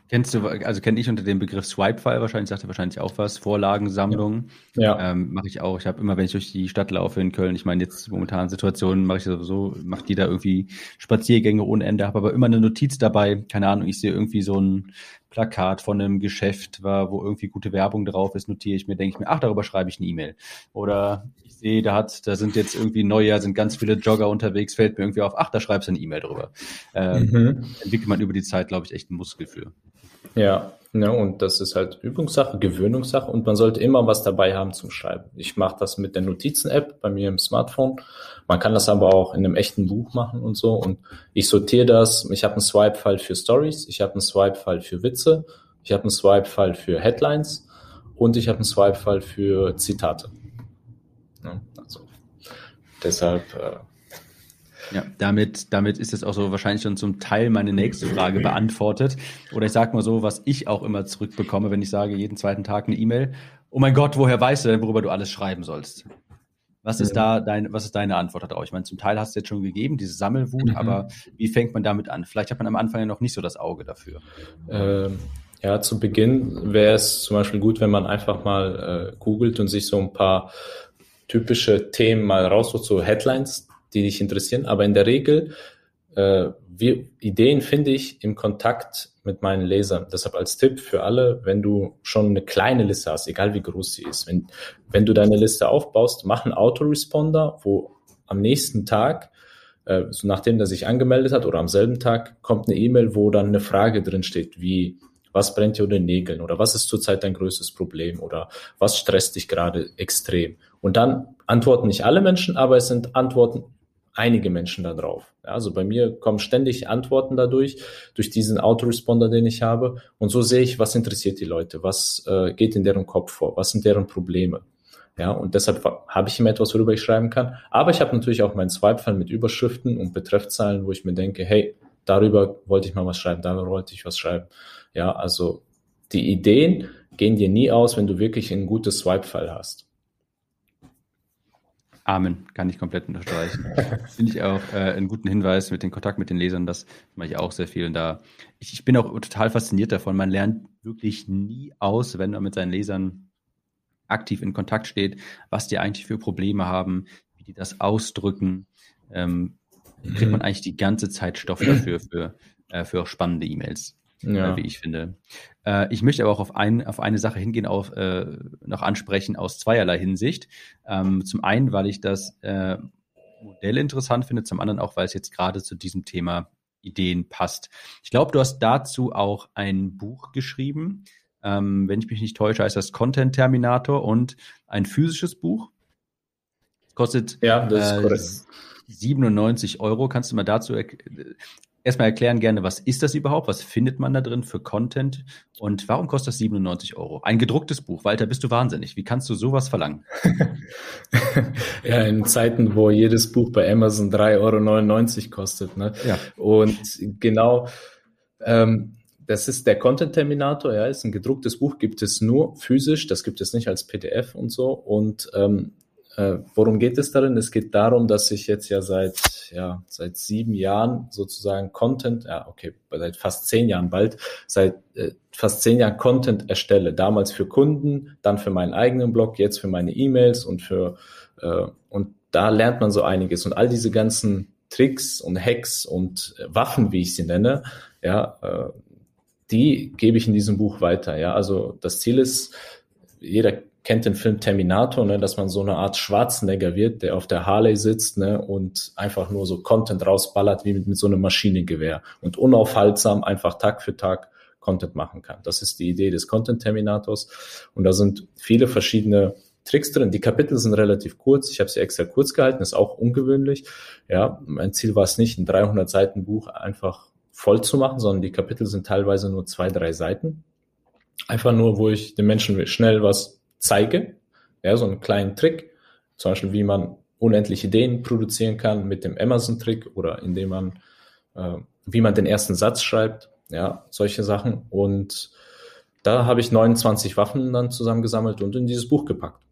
Speaker 1: Kennst du, also kenne ich unter dem Begriff Swipe-File wahrscheinlich, sagt er wahrscheinlich auch was, Vorlagensammlung. Ja. Ähm, mache ich auch. Ich habe immer, wenn ich durch die Stadt laufe in Köln, ich meine, jetzt momentan Situationen mache ich sowieso, macht jeder irgendwie Spaziergänge ohne Ende, habe aber immer eine Notiz dabei, keine Ahnung, ich sehe irgendwie so ein Plakat von einem Geschäft, wo irgendwie gute Werbung drauf ist, notiere ich mir, denke ich mir, ach, darüber schreibe ich eine E-Mail. Oder sehe, da hat, da sind jetzt irgendwie Neujahr, sind ganz viele Jogger unterwegs, fällt mir irgendwie auf, ach, da schreibst du eine E-Mail drüber. Ähm, mhm. Entwickelt man über die Zeit, glaube ich, echt einen Muskel für.
Speaker 2: Ja, ne, und das ist halt Übungssache, Gewöhnungssache und man sollte immer was dabei haben zum Schreiben. Ich mache das mit der Notizen-App bei mir im Smartphone. Man kann das aber auch in einem echten Buch machen und so. Und ich sortiere das. Ich habe einen Swipe-File für Stories, ich habe einen Swipe-File für Witze, ich habe einen Swipe-File für Headlines und ich habe einen Swipe-File für Zitate. Ja, also deshalb äh,
Speaker 1: ja, damit, damit ist es auch so wahrscheinlich schon zum Teil meine nächste Frage beantwortet. Oder ich sage mal so, was ich auch immer zurückbekomme, wenn ich sage, jeden zweiten Tag eine E-Mail. Oh mein Gott, woher weißt du denn, worüber du alles schreiben sollst? Was ist da dein, was ist deine Antwort darauf? Ich meine, zum Teil hast du jetzt schon gegeben, diese Sammelwut, mhm. aber wie fängt man damit an? Vielleicht hat man am Anfang ja noch nicht so das Auge dafür.
Speaker 2: Ähm, ja, zu Beginn wäre es zum Beispiel gut, wenn man einfach mal äh, googelt und sich so ein paar typische Themen mal raussucht, so Headlines, die dich interessieren. Aber in der Regel, äh, wir, Ideen finde ich im Kontakt mit meinen Lesern. Deshalb als Tipp für alle, wenn du schon eine kleine Liste hast, egal wie groß sie ist, wenn, wenn du deine Liste aufbaust, mach einen Autoresponder, wo am nächsten Tag, äh, so nachdem der sich angemeldet hat oder am selben Tag, kommt eine E-Mail, wo dann eine Frage drin steht, wie was brennt dir unter den Nägeln oder was ist zurzeit dein größtes Problem oder was stresst dich gerade extrem. Und dann antworten nicht alle Menschen, aber es sind Antworten einige Menschen da drauf. Also bei mir kommen ständig Antworten dadurch, durch diesen Autoresponder, den ich habe. Und so sehe ich, was interessiert die Leute, was äh, geht in deren Kopf vor, was sind deren Probleme. Ja, und deshalb habe ich immer etwas, worüber ich schreiben kann. Aber ich habe natürlich auch meinen Swipe-File mit Überschriften und Betreffzahlen, wo ich mir denke, hey, darüber wollte ich mal was schreiben, darüber wollte ich was schreiben. Ja, also die Ideen gehen dir nie aus, wenn du wirklich ein gutes Swipe-File hast.
Speaker 1: Amen, kann ich komplett unterstreichen. Finde ich auch äh, einen guten Hinweis mit dem Kontakt mit den Lesern, das mache ich auch sehr viel. Und da, ich, ich bin auch total fasziniert davon. Man lernt wirklich nie aus, wenn man mit seinen Lesern aktiv in Kontakt steht, was die eigentlich für Probleme haben, wie die das ausdrücken. Ähm, kriegt man eigentlich die ganze Zeit Stoff dafür, für, äh, für auch spannende E-Mails ja. äh, wie ich finde. Äh, ich möchte aber auch auf, ein, auf eine Sache hingehen, auf, äh, noch ansprechen aus zweierlei Hinsicht. Ähm, zum einen, weil ich das äh, Modell interessant finde, zum anderen auch, weil es jetzt gerade zu diesem Thema Ideen passt. Ich glaube, du hast dazu auch ein Buch geschrieben. Ähm, wenn ich mich nicht täusche, heißt das Content Terminator und ein physisches Buch. Kostet ja, das äh, 97 Euro. Kannst du mal dazu erstmal erklären gerne, was ist das überhaupt? Was findet man da drin für Content? Und warum kostet das 97 Euro? Ein gedrucktes Buch. Walter, bist du wahnsinnig? Wie kannst du sowas verlangen?
Speaker 2: ja, in Zeiten, wo jedes Buch bei Amazon 3,99 Euro kostet. Ne? Ja. Und genau, ähm, das ist der Content Terminator, ja, ist ein gedrucktes Buch, gibt es nur physisch, das gibt es nicht als PDF und so. Und ähm, äh, worum geht es darin? Es geht darum, dass ich jetzt ja seit, ja, seit sieben Jahren sozusagen Content, ja, okay, seit fast zehn Jahren bald, seit äh, fast zehn Jahren Content erstelle. Damals für Kunden, dann für meinen eigenen Blog, jetzt für meine E-Mails und für, äh, und da lernt man so einiges. Und all diese ganzen Tricks und Hacks und äh, Waffen, wie ich sie nenne, ja, äh, die gebe ich in diesem Buch weiter. Ja, also das Ziel ist, jeder kennt den Film Terminator, ne, dass man so eine Art Schwarzenegger wird, der auf der Harley sitzt ne, und einfach nur so Content rausballert wie mit, mit so einem Maschinengewehr und unaufhaltsam einfach Tag für Tag Content machen kann. Das ist die Idee des Content Terminators und da sind viele verschiedene Tricks drin. Die Kapitel sind relativ kurz. Ich habe sie extra kurz gehalten, ist auch ungewöhnlich. Ja, mein Ziel war es nicht, ein 300 Seiten Buch einfach voll zu machen, sondern die Kapitel sind teilweise nur zwei, drei Seiten. Einfach nur, wo ich den Menschen schnell was zeige, ja, so einen kleinen Trick, zum Beispiel wie man unendlich Ideen produzieren kann mit dem Amazon-Trick oder indem man, äh, wie man den ersten Satz schreibt, ja, solche Sachen. Und da habe ich 29 Waffen dann zusammengesammelt und in dieses Buch gepackt.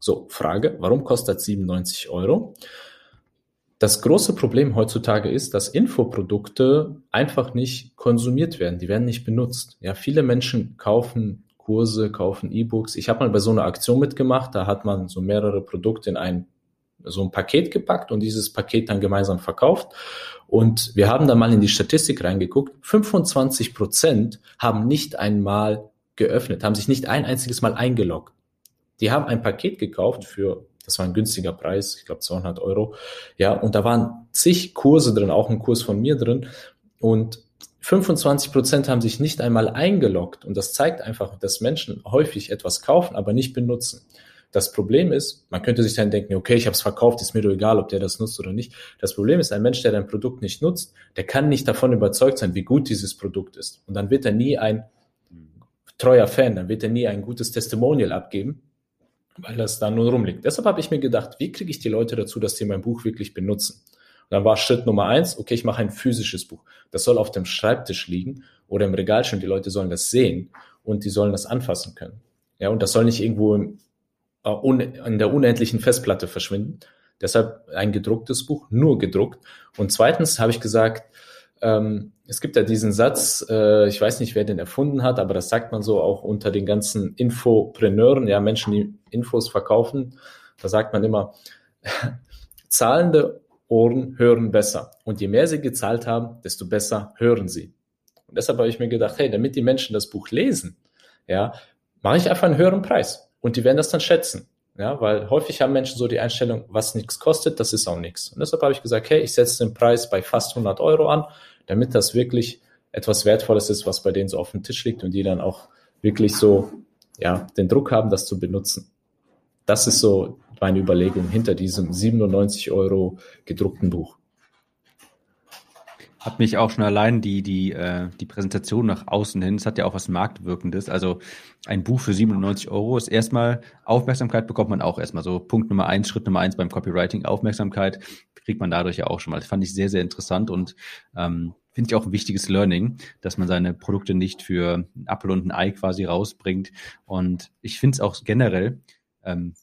Speaker 2: So, Frage, warum kostet 97 Euro? Das große Problem heutzutage ist, dass Infoprodukte einfach nicht konsumiert werden. Die werden nicht benutzt. Ja, viele Menschen kaufen Kurse, kaufen E-Books. Ich habe mal bei so einer Aktion mitgemacht, da hat man so mehrere Produkte in ein so ein Paket gepackt und dieses Paket dann gemeinsam verkauft. Und wir haben dann mal in die Statistik reingeguckt. 25 Prozent haben nicht einmal geöffnet, haben sich nicht ein einziges Mal eingeloggt. Die haben ein Paket gekauft für, das war ein günstiger Preis, ich glaube 200 Euro. Ja, und da waren zig Kurse drin, auch ein Kurs von mir drin. Und 25 Prozent haben sich nicht einmal eingeloggt und das zeigt einfach, dass Menschen häufig etwas kaufen, aber nicht benutzen. Das Problem ist, man könnte sich dann denken, okay, ich habe es verkauft, ist mir doch egal, ob der das nutzt oder nicht. Das Problem ist, ein Mensch, der dein Produkt nicht nutzt, der kann nicht davon überzeugt sein, wie gut dieses Produkt ist. Und dann wird er nie ein treuer Fan, dann wird er nie ein gutes Testimonial abgeben, weil das da nur rumliegt. Deshalb habe ich mir gedacht, wie kriege ich die Leute dazu, dass sie mein Buch wirklich benutzen? Dann war Schritt Nummer eins, okay, ich mache ein physisches Buch. Das soll auf dem Schreibtisch liegen oder im Regal stehen. Die Leute sollen das sehen und die sollen das anfassen können. Ja, und das soll nicht irgendwo im, äh, in der unendlichen Festplatte verschwinden. Deshalb ein gedrucktes Buch, nur gedruckt. Und zweitens habe ich gesagt, ähm, es gibt ja diesen Satz, äh, ich weiß nicht, wer den erfunden hat, aber das sagt man so auch unter den ganzen Infopreneuren, ja, Menschen, die Infos verkaufen. Da sagt man immer, zahlende Ohren hören besser. Und je mehr sie gezahlt haben, desto besser hören sie. Und deshalb habe ich mir gedacht, hey, damit die Menschen das Buch lesen, ja, mache ich einfach einen höheren Preis. Und die werden das dann schätzen. Ja, weil häufig haben Menschen so die Einstellung, was nichts kostet, das ist auch nichts. Und deshalb habe ich gesagt, hey, ich setze den Preis bei fast 100 Euro an, damit das wirklich etwas Wertvolles ist, was bei denen so auf dem Tisch liegt und die dann auch wirklich so, ja, den Druck haben, das zu benutzen. Das ist so meine Überlegung hinter diesem 97 Euro gedruckten Buch.
Speaker 1: Hat mich auch schon allein die, die, äh, die Präsentation nach außen hin, es hat ja auch was Marktwirkendes. Also ein Buch für 97 Euro ist erstmal Aufmerksamkeit bekommt man auch erstmal so. Punkt Nummer eins, Schritt Nummer eins beim Copywriting, Aufmerksamkeit kriegt man dadurch ja auch schon mal. Das fand ich sehr, sehr interessant und ähm, finde ich auch ein wichtiges Learning, dass man seine Produkte nicht für ein Apple und ein Ei quasi rausbringt. Und ich finde es auch generell, ähm,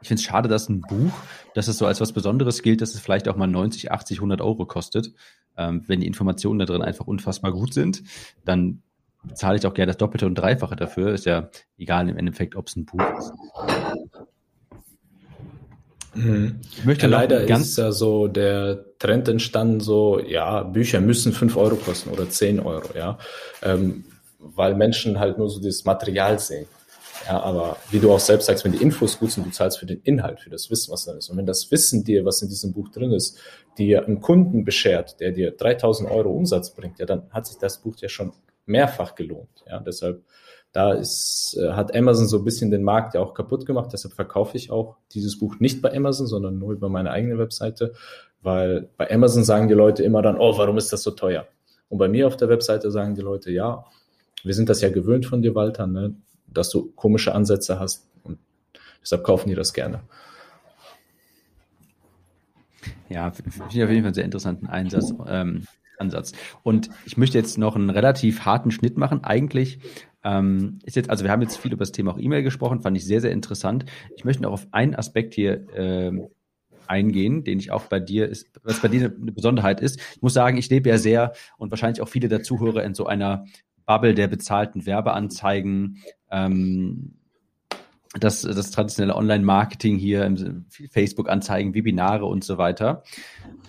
Speaker 1: ich finde es schade, dass ein Buch, dass es so als was Besonderes gilt, dass es vielleicht auch mal 90, 80, 100 Euro kostet. Ähm, wenn die Informationen da drin einfach unfassbar gut sind, dann zahle ich auch gerne das Doppelte und Dreifache dafür. Ist ja egal im Endeffekt, ob es ein Buch ist.
Speaker 2: Mhm. Ich möchte ja, leider ist ja so der Trend entstanden, so, ja, Bücher müssen 5 Euro kosten oder 10 Euro, ja, ähm, weil Menschen halt nur so das Material sehen. Ja, aber wie du auch selbst sagst, wenn die Infos gut sind, du zahlst für den Inhalt, für das Wissen, was da ist. Und wenn das Wissen dir, was in diesem Buch drin ist, dir einen Kunden beschert, der dir 3000 Euro Umsatz bringt, ja, dann hat sich das Buch ja schon mehrfach gelohnt. Ja, deshalb, da ist, äh, hat Amazon so ein bisschen den Markt ja auch kaputt gemacht. Deshalb verkaufe ich auch dieses Buch nicht bei Amazon, sondern nur über meine eigene Webseite, weil bei Amazon sagen die Leute immer dann, oh, warum ist das so teuer? Und bei mir auf der Webseite sagen die Leute, ja, wir sind das ja gewöhnt von dir, Walter, ne? Dass du komische Ansätze hast. Und deshalb kaufen die das gerne.
Speaker 1: Ja, finde ich auf jeden Fall einen sehr interessanten Einsatz, ähm, Ansatz. Und ich möchte jetzt noch einen relativ harten Schnitt machen. Eigentlich ähm, ist jetzt, also wir haben jetzt viel über das Thema auch E-Mail gesprochen, fand ich sehr, sehr interessant. Ich möchte noch auf einen Aspekt hier äh, eingehen, den ich auch bei dir ist, was bei dir eine Besonderheit ist. Ich muss sagen, ich lebe ja sehr und wahrscheinlich auch viele der Zuhörer in so einer Bubble der bezahlten Werbeanzeigen, ähm, das, das traditionelle Online-Marketing hier, Facebook-Anzeigen, Webinare und so weiter.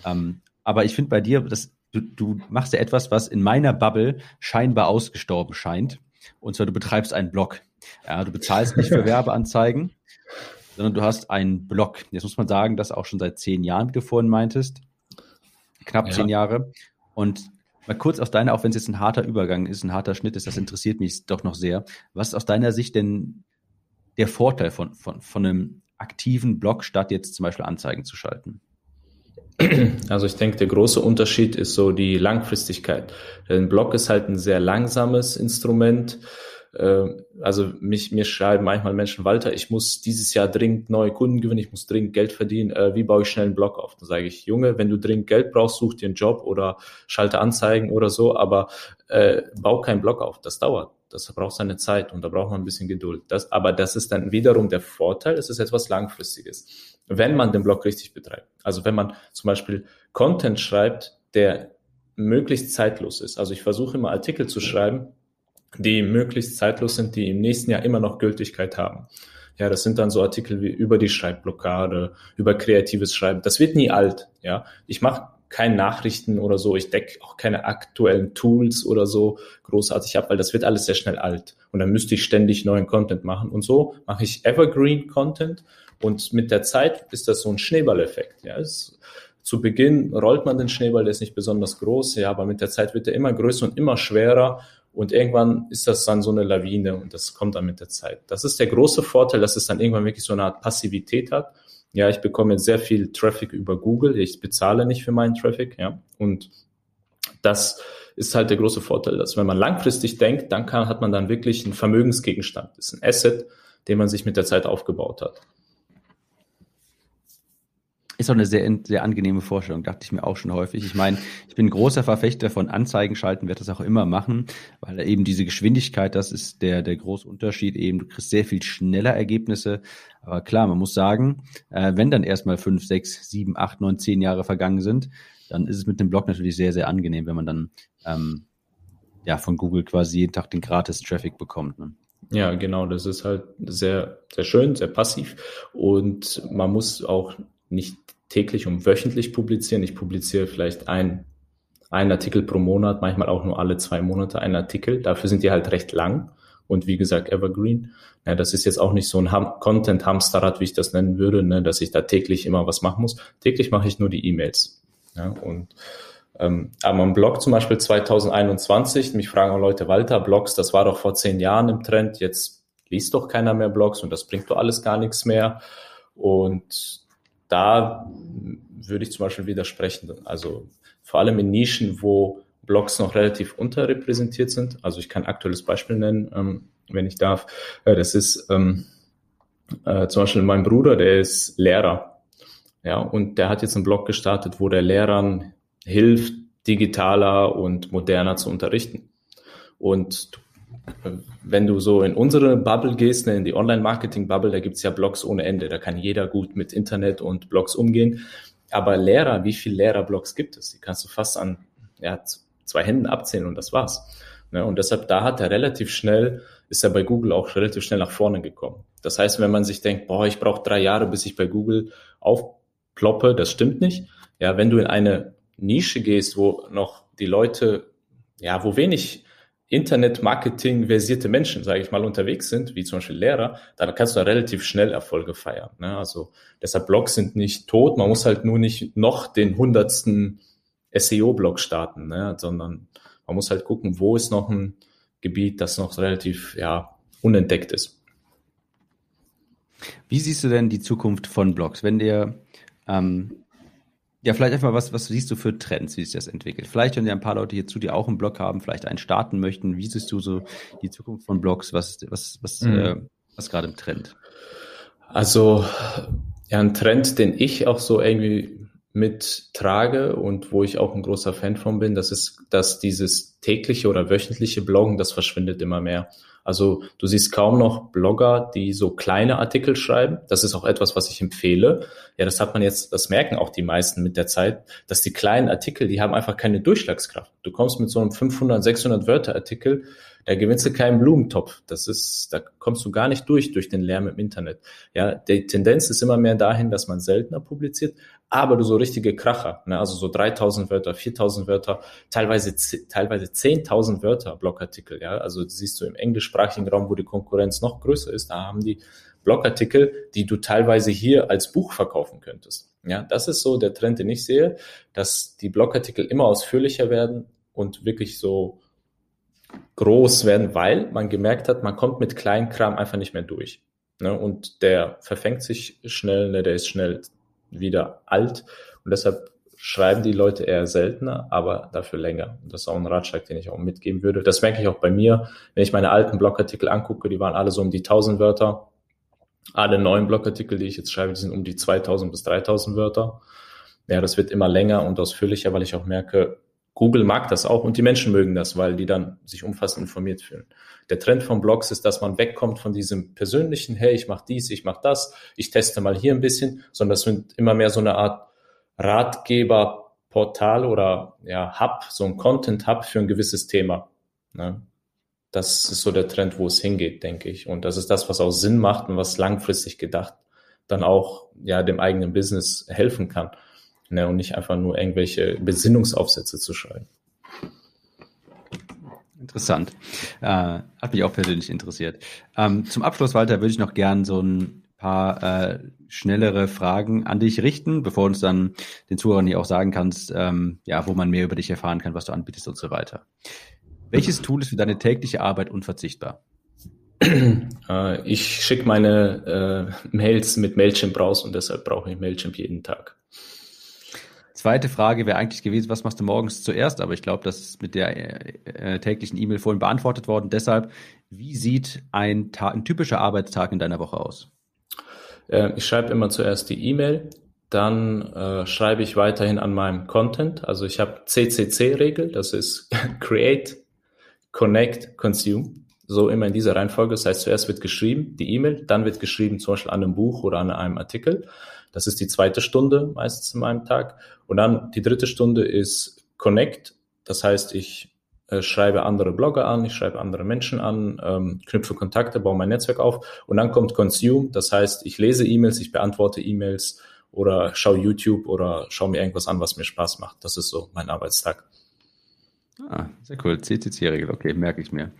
Speaker 1: Ähm, aber ich finde bei dir, das, du, du machst ja etwas, was in meiner Bubble scheinbar ausgestorben scheint. Und zwar, du betreibst einen Blog. Ja, du bezahlst nicht für Werbeanzeigen, sondern du hast einen Blog. Jetzt muss man sagen, das auch schon seit zehn Jahren, wie du vorhin meintest. Knapp ja. zehn Jahre. Und mal kurz aus deiner, auch wenn es jetzt ein harter Übergang ist, ein harter Schnitt ist, das interessiert mich doch noch sehr. Was ist aus deiner Sicht denn der Vorteil von, von, von einem aktiven Blog, statt jetzt zum Beispiel Anzeigen zu schalten?
Speaker 2: Also ich denke, der große Unterschied ist so die Langfristigkeit. Ein Blog ist halt ein sehr langsames Instrument. Ähm, also mich, mir schreiben manchmal Menschen, Walter, ich muss dieses Jahr dringend neue Kunden gewinnen, ich muss dringend Geld verdienen, äh, wie baue ich schnell einen Blog auf? Dann sage ich, Junge, wenn du dringend Geld brauchst, such dir einen Job oder schalte Anzeigen oder so, aber äh, bau keinen Blog auf, das dauert. Das braucht seine Zeit und da braucht man ein bisschen Geduld. Das, aber das ist dann wiederum der Vorteil, es ist etwas Langfristiges, wenn man den Blog richtig betreibt. Also wenn man zum Beispiel Content schreibt, der möglichst zeitlos ist. Also ich versuche immer Artikel zu schreiben, die möglichst zeitlos sind, die im nächsten Jahr immer noch Gültigkeit haben. Ja, das sind dann so Artikel wie über die Schreibblockade, über kreatives Schreiben. Das wird nie alt. Ja, ich mache keine Nachrichten oder so. Ich decke auch keine aktuellen Tools oder so großartig ab, weil das wird alles sehr schnell alt. Und dann müsste ich ständig neuen Content machen. Und so mache ich Evergreen Content. Und mit der Zeit ist das so ein Schneeballeffekt. Ja, es, zu Beginn rollt man den Schneeball, der ist nicht besonders groß, ja, aber mit der Zeit wird er immer größer und immer schwerer und irgendwann ist das dann so eine Lawine und das kommt dann mit der Zeit. Das ist der große Vorteil, dass es dann irgendwann wirklich so eine Art Passivität hat. Ja, ich bekomme jetzt sehr viel Traffic über Google. Ich bezahle nicht für meinen Traffic, ja. Und das ist halt der große Vorteil, dass wenn man langfristig denkt, dann kann, hat man dann wirklich einen Vermögensgegenstand. Das ist ein Asset, den man sich mit der Zeit aufgebaut hat.
Speaker 1: Ist auch eine sehr, sehr angenehme Vorstellung, dachte ich mir auch schon häufig. Ich meine, ich bin großer Verfechter von Anzeigen schalten, werde das auch immer machen, weil eben diese Geschwindigkeit, das ist der, der große Unterschied eben. Du kriegst sehr viel schneller Ergebnisse. Aber klar, man muss sagen, äh, wenn dann erstmal fünf, sechs, sieben, acht, neun, zehn Jahre vergangen sind, dann ist es mit dem Blog natürlich sehr, sehr angenehm, wenn man dann ähm, ja von Google quasi jeden Tag den Gratis-Traffic bekommt. Ne?
Speaker 2: Ja, genau, das ist halt sehr, sehr schön, sehr passiv und man muss auch nicht täglich und wöchentlich publizieren. Ich publiziere vielleicht ein, ein Artikel pro Monat, manchmal auch nur alle zwei Monate ein Artikel. Dafür sind die halt recht lang und wie gesagt Evergreen. Ja, das ist jetzt auch nicht so ein Content-Hamsterrad, wie ich das nennen würde, ne, dass ich da täglich immer was machen muss. Täglich mache ich nur die E-Mails. Ja, und ähm, aber am Blog zum Beispiel 2021, mich fragen auch Leute, Walter, Blogs, das war doch vor zehn Jahren im Trend, jetzt liest doch keiner mehr Blogs und das bringt doch alles gar nichts mehr. Und da würde ich zum Beispiel widersprechen. Also vor allem in Nischen, wo Blogs noch relativ unterrepräsentiert sind. Also ich kann aktuelles Beispiel nennen, ähm, wenn ich darf. Äh, das ist ähm, äh, zum Beispiel mein Bruder, der ist Lehrer. Ja, und der hat jetzt einen Blog gestartet, wo der Lehrern hilft, digitaler und moderner zu unterrichten. Und wenn du so in unsere Bubble gehst, ne, in die Online-Marketing-Bubble, da gibt's ja Blogs ohne Ende. Da kann jeder gut mit Internet und Blogs umgehen. Aber Lehrer, wie viele Lehrerblogs gibt es? Die kannst du fast an ja, zwei Händen abzählen und das war's. Ne? Und deshalb, da hat er relativ schnell, ist er bei Google auch relativ schnell nach vorne gekommen. Das heißt, wenn man sich denkt, boah, ich brauche drei Jahre, bis ich bei Google aufploppe, das stimmt nicht. Ja, wenn du in eine Nische gehst, wo noch die Leute, ja, wo wenig Internet-Marketing-versierte Menschen, sage ich mal, unterwegs sind, wie zum Beispiel Lehrer, dann kannst du da relativ schnell Erfolge feiern. Ne? Also deshalb Blogs sind nicht tot, man muss halt nur nicht noch den hundertsten SEO-Blog starten, ne? sondern man muss halt gucken, wo ist noch ein Gebiet, das noch relativ ja, unentdeckt ist.
Speaker 1: Wie siehst du denn die Zukunft von Blogs? Wenn dir ähm, ja, vielleicht einfach was, was siehst du für Trends, wie sich das entwickelt? Vielleicht, wenn ja ein paar Leute hier zu dir auch einen Blog haben, vielleicht einen starten möchten, wie siehst du so die Zukunft von Blogs? Was, was, was, mhm. äh, was gerade im Trend?
Speaker 2: Also, ja, ein Trend, den ich auch so irgendwie mittrage und wo ich auch ein großer Fan von bin, das ist, dass dieses tägliche oder wöchentliche Bloggen, das verschwindet immer mehr. Also du siehst kaum noch Blogger, die so kleine Artikel schreiben. Das ist auch etwas, was ich empfehle. Ja, das hat man jetzt, das merken auch die meisten mit der Zeit, dass die kleinen Artikel, die haben einfach keine Durchschlagskraft. Du kommst mit so einem 500, 600 Wörter Artikel da gewinnst du keinen Blumentopf. Das ist, da kommst du gar nicht durch, durch den Lärm im Internet. Ja, die Tendenz ist immer mehr dahin, dass man seltener publiziert, aber du so richtige Kracher, ne, also so 3000 Wörter, 4000 Wörter, teilweise, teilweise 10.000 Wörter Blogartikel, ja, also siehst du im englischsprachigen Raum, wo die Konkurrenz noch größer ist, da haben die Blogartikel, die du teilweise hier als Buch verkaufen könntest. Ja, das ist so der Trend, den ich sehe, dass die Blogartikel immer ausführlicher werden und wirklich so groß werden, weil man gemerkt hat, man kommt mit Kleinkram einfach nicht mehr durch. Ne? Und der verfängt sich schnell, ne? der ist schnell wieder alt und deshalb schreiben die Leute eher seltener, aber dafür länger. Und das ist auch ein Ratschlag, den ich auch mitgeben würde. Das merke ich auch bei mir, wenn ich meine alten Blogartikel angucke, die waren alle so um die 1000 Wörter. Alle neuen Blogartikel, die ich jetzt schreibe, die sind um die 2000 bis 3000 Wörter. Ja, das wird immer länger und ausführlicher, weil ich auch merke, Google mag das auch und die Menschen mögen das, weil die dann sich umfassend informiert fühlen. Der Trend von Blogs ist, dass man wegkommt von diesem persönlichen, hey, ich mache dies, ich mache das, ich teste mal hier ein bisschen, sondern das sind immer mehr so eine Art Ratgeberportal oder ja, Hub, so ein Content-Hub für ein gewisses Thema. Ne? Das ist so der Trend, wo es hingeht, denke ich. Und das ist das, was auch Sinn macht und was langfristig gedacht dann auch ja dem eigenen Business helfen kann ne, und nicht einfach nur irgendwelche Besinnungsaufsätze zu schreiben.
Speaker 1: Interessant. Äh, hat mich auch persönlich interessiert. Ähm, zum Abschluss, Walter, würde ich noch gern so ein paar äh, schnellere Fragen an dich richten, bevor du uns dann den Zuhörern hier auch sagen kannst, ähm, ja, wo man mehr über dich erfahren kann, was du anbietest und so weiter. Welches Tool ist für deine tägliche Arbeit unverzichtbar?
Speaker 2: Äh, ich schicke meine äh, Mails mit Mailchimp raus und deshalb brauche ich Mailchimp jeden Tag.
Speaker 1: Zweite Frage wäre eigentlich gewesen, was machst du morgens zuerst? Aber ich glaube, das ist mit der äh, äh täglichen E-Mail vorhin beantwortet worden. Deshalb, wie sieht ein, ein typischer Arbeitstag in deiner Woche aus?
Speaker 2: Äh, ich schreibe immer zuerst die E-Mail, dann äh, schreibe ich weiterhin an meinem Content. Also ich habe CCC-Regel, das ist Create, Connect, Consume. So immer in dieser Reihenfolge. Das heißt, zuerst wird geschrieben, die E-Mail, dann wird geschrieben, zum Beispiel an einem Buch oder an einem Artikel. Das ist die zweite Stunde meistens in meinem Tag. Und dann die dritte Stunde ist Connect. Das heißt, ich äh, schreibe andere Blogger an, ich schreibe andere Menschen an, ähm, knüpfe Kontakte, baue mein Netzwerk auf. Und dann kommt Consume. Das heißt, ich lese E-Mails, ich beantworte E-Mails oder schaue YouTube oder schaue mir irgendwas an, was mir Spaß macht. Das ist so mein Arbeitstag.
Speaker 1: Ah, sehr cool. CCC-Regel, okay, merke ich mir.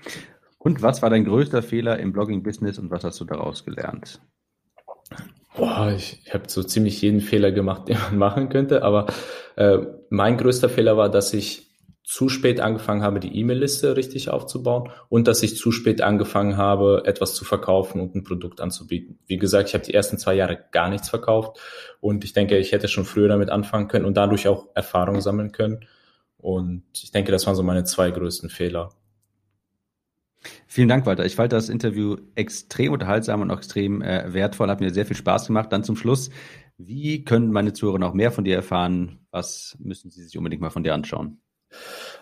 Speaker 1: Und was war dein größter Fehler im Blogging-Business und was hast du daraus gelernt?
Speaker 2: Boah, ich, ich habe so ziemlich jeden Fehler gemacht, den man machen könnte, aber äh, mein größter Fehler war, dass ich zu spät angefangen habe, die E-Mail-Liste richtig aufzubauen und dass ich zu spät angefangen habe, etwas zu verkaufen und ein Produkt anzubieten. Wie gesagt, ich habe die ersten zwei Jahre gar nichts verkauft und ich denke, ich hätte schon früher damit anfangen können und dadurch auch Erfahrung sammeln können. Und ich denke, das waren so meine zwei größten Fehler.
Speaker 1: Vielen Dank, Walter. Ich fand das Interview extrem unterhaltsam und auch extrem äh, wertvoll. Hat mir sehr viel Spaß gemacht. Dann zum Schluss, wie können meine Zuhörer noch mehr von dir erfahren? Was müssen sie sich unbedingt mal von dir anschauen?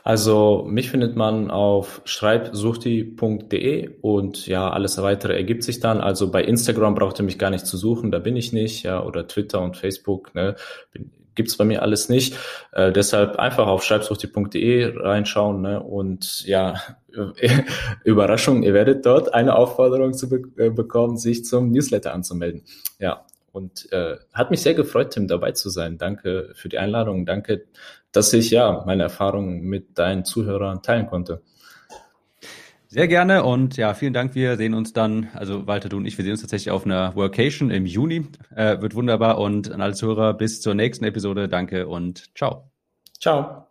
Speaker 2: Also mich findet man auf schreibsuchti.de und ja, alles weitere ergibt sich dann. Also bei Instagram braucht ihr mich gar nicht zu suchen, da bin ich nicht, ja, oder Twitter und Facebook, ne, bin, gibt's bei mir alles nicht. Äh, deshalb einfach auf schreibsuchti.de reinschauen ne? und ja, Überraschung, ihr werdet dort eine Aufforderung zu be äh, bekommen, sich zum Newsletter anzumelden. Ja, und äh, hat mich sehr gefreut, Tim, dabei zu sein. Danke für die Einladung. Danke, dass ich ja meine Erfahrungen mit deinen Zuhörern teilen konnte.
Speaker 1: Sehr gerne und ja, vielen Dank. Wir sehen uns dann, also Walter, du und ich, wir sehen uns tatsächlich auf einer Workation im Juni. Äh, wird wunderbar und an alle Zuhörer bis zur nächsten Episode. Danke und ciao.
Speaker 2: Ciao.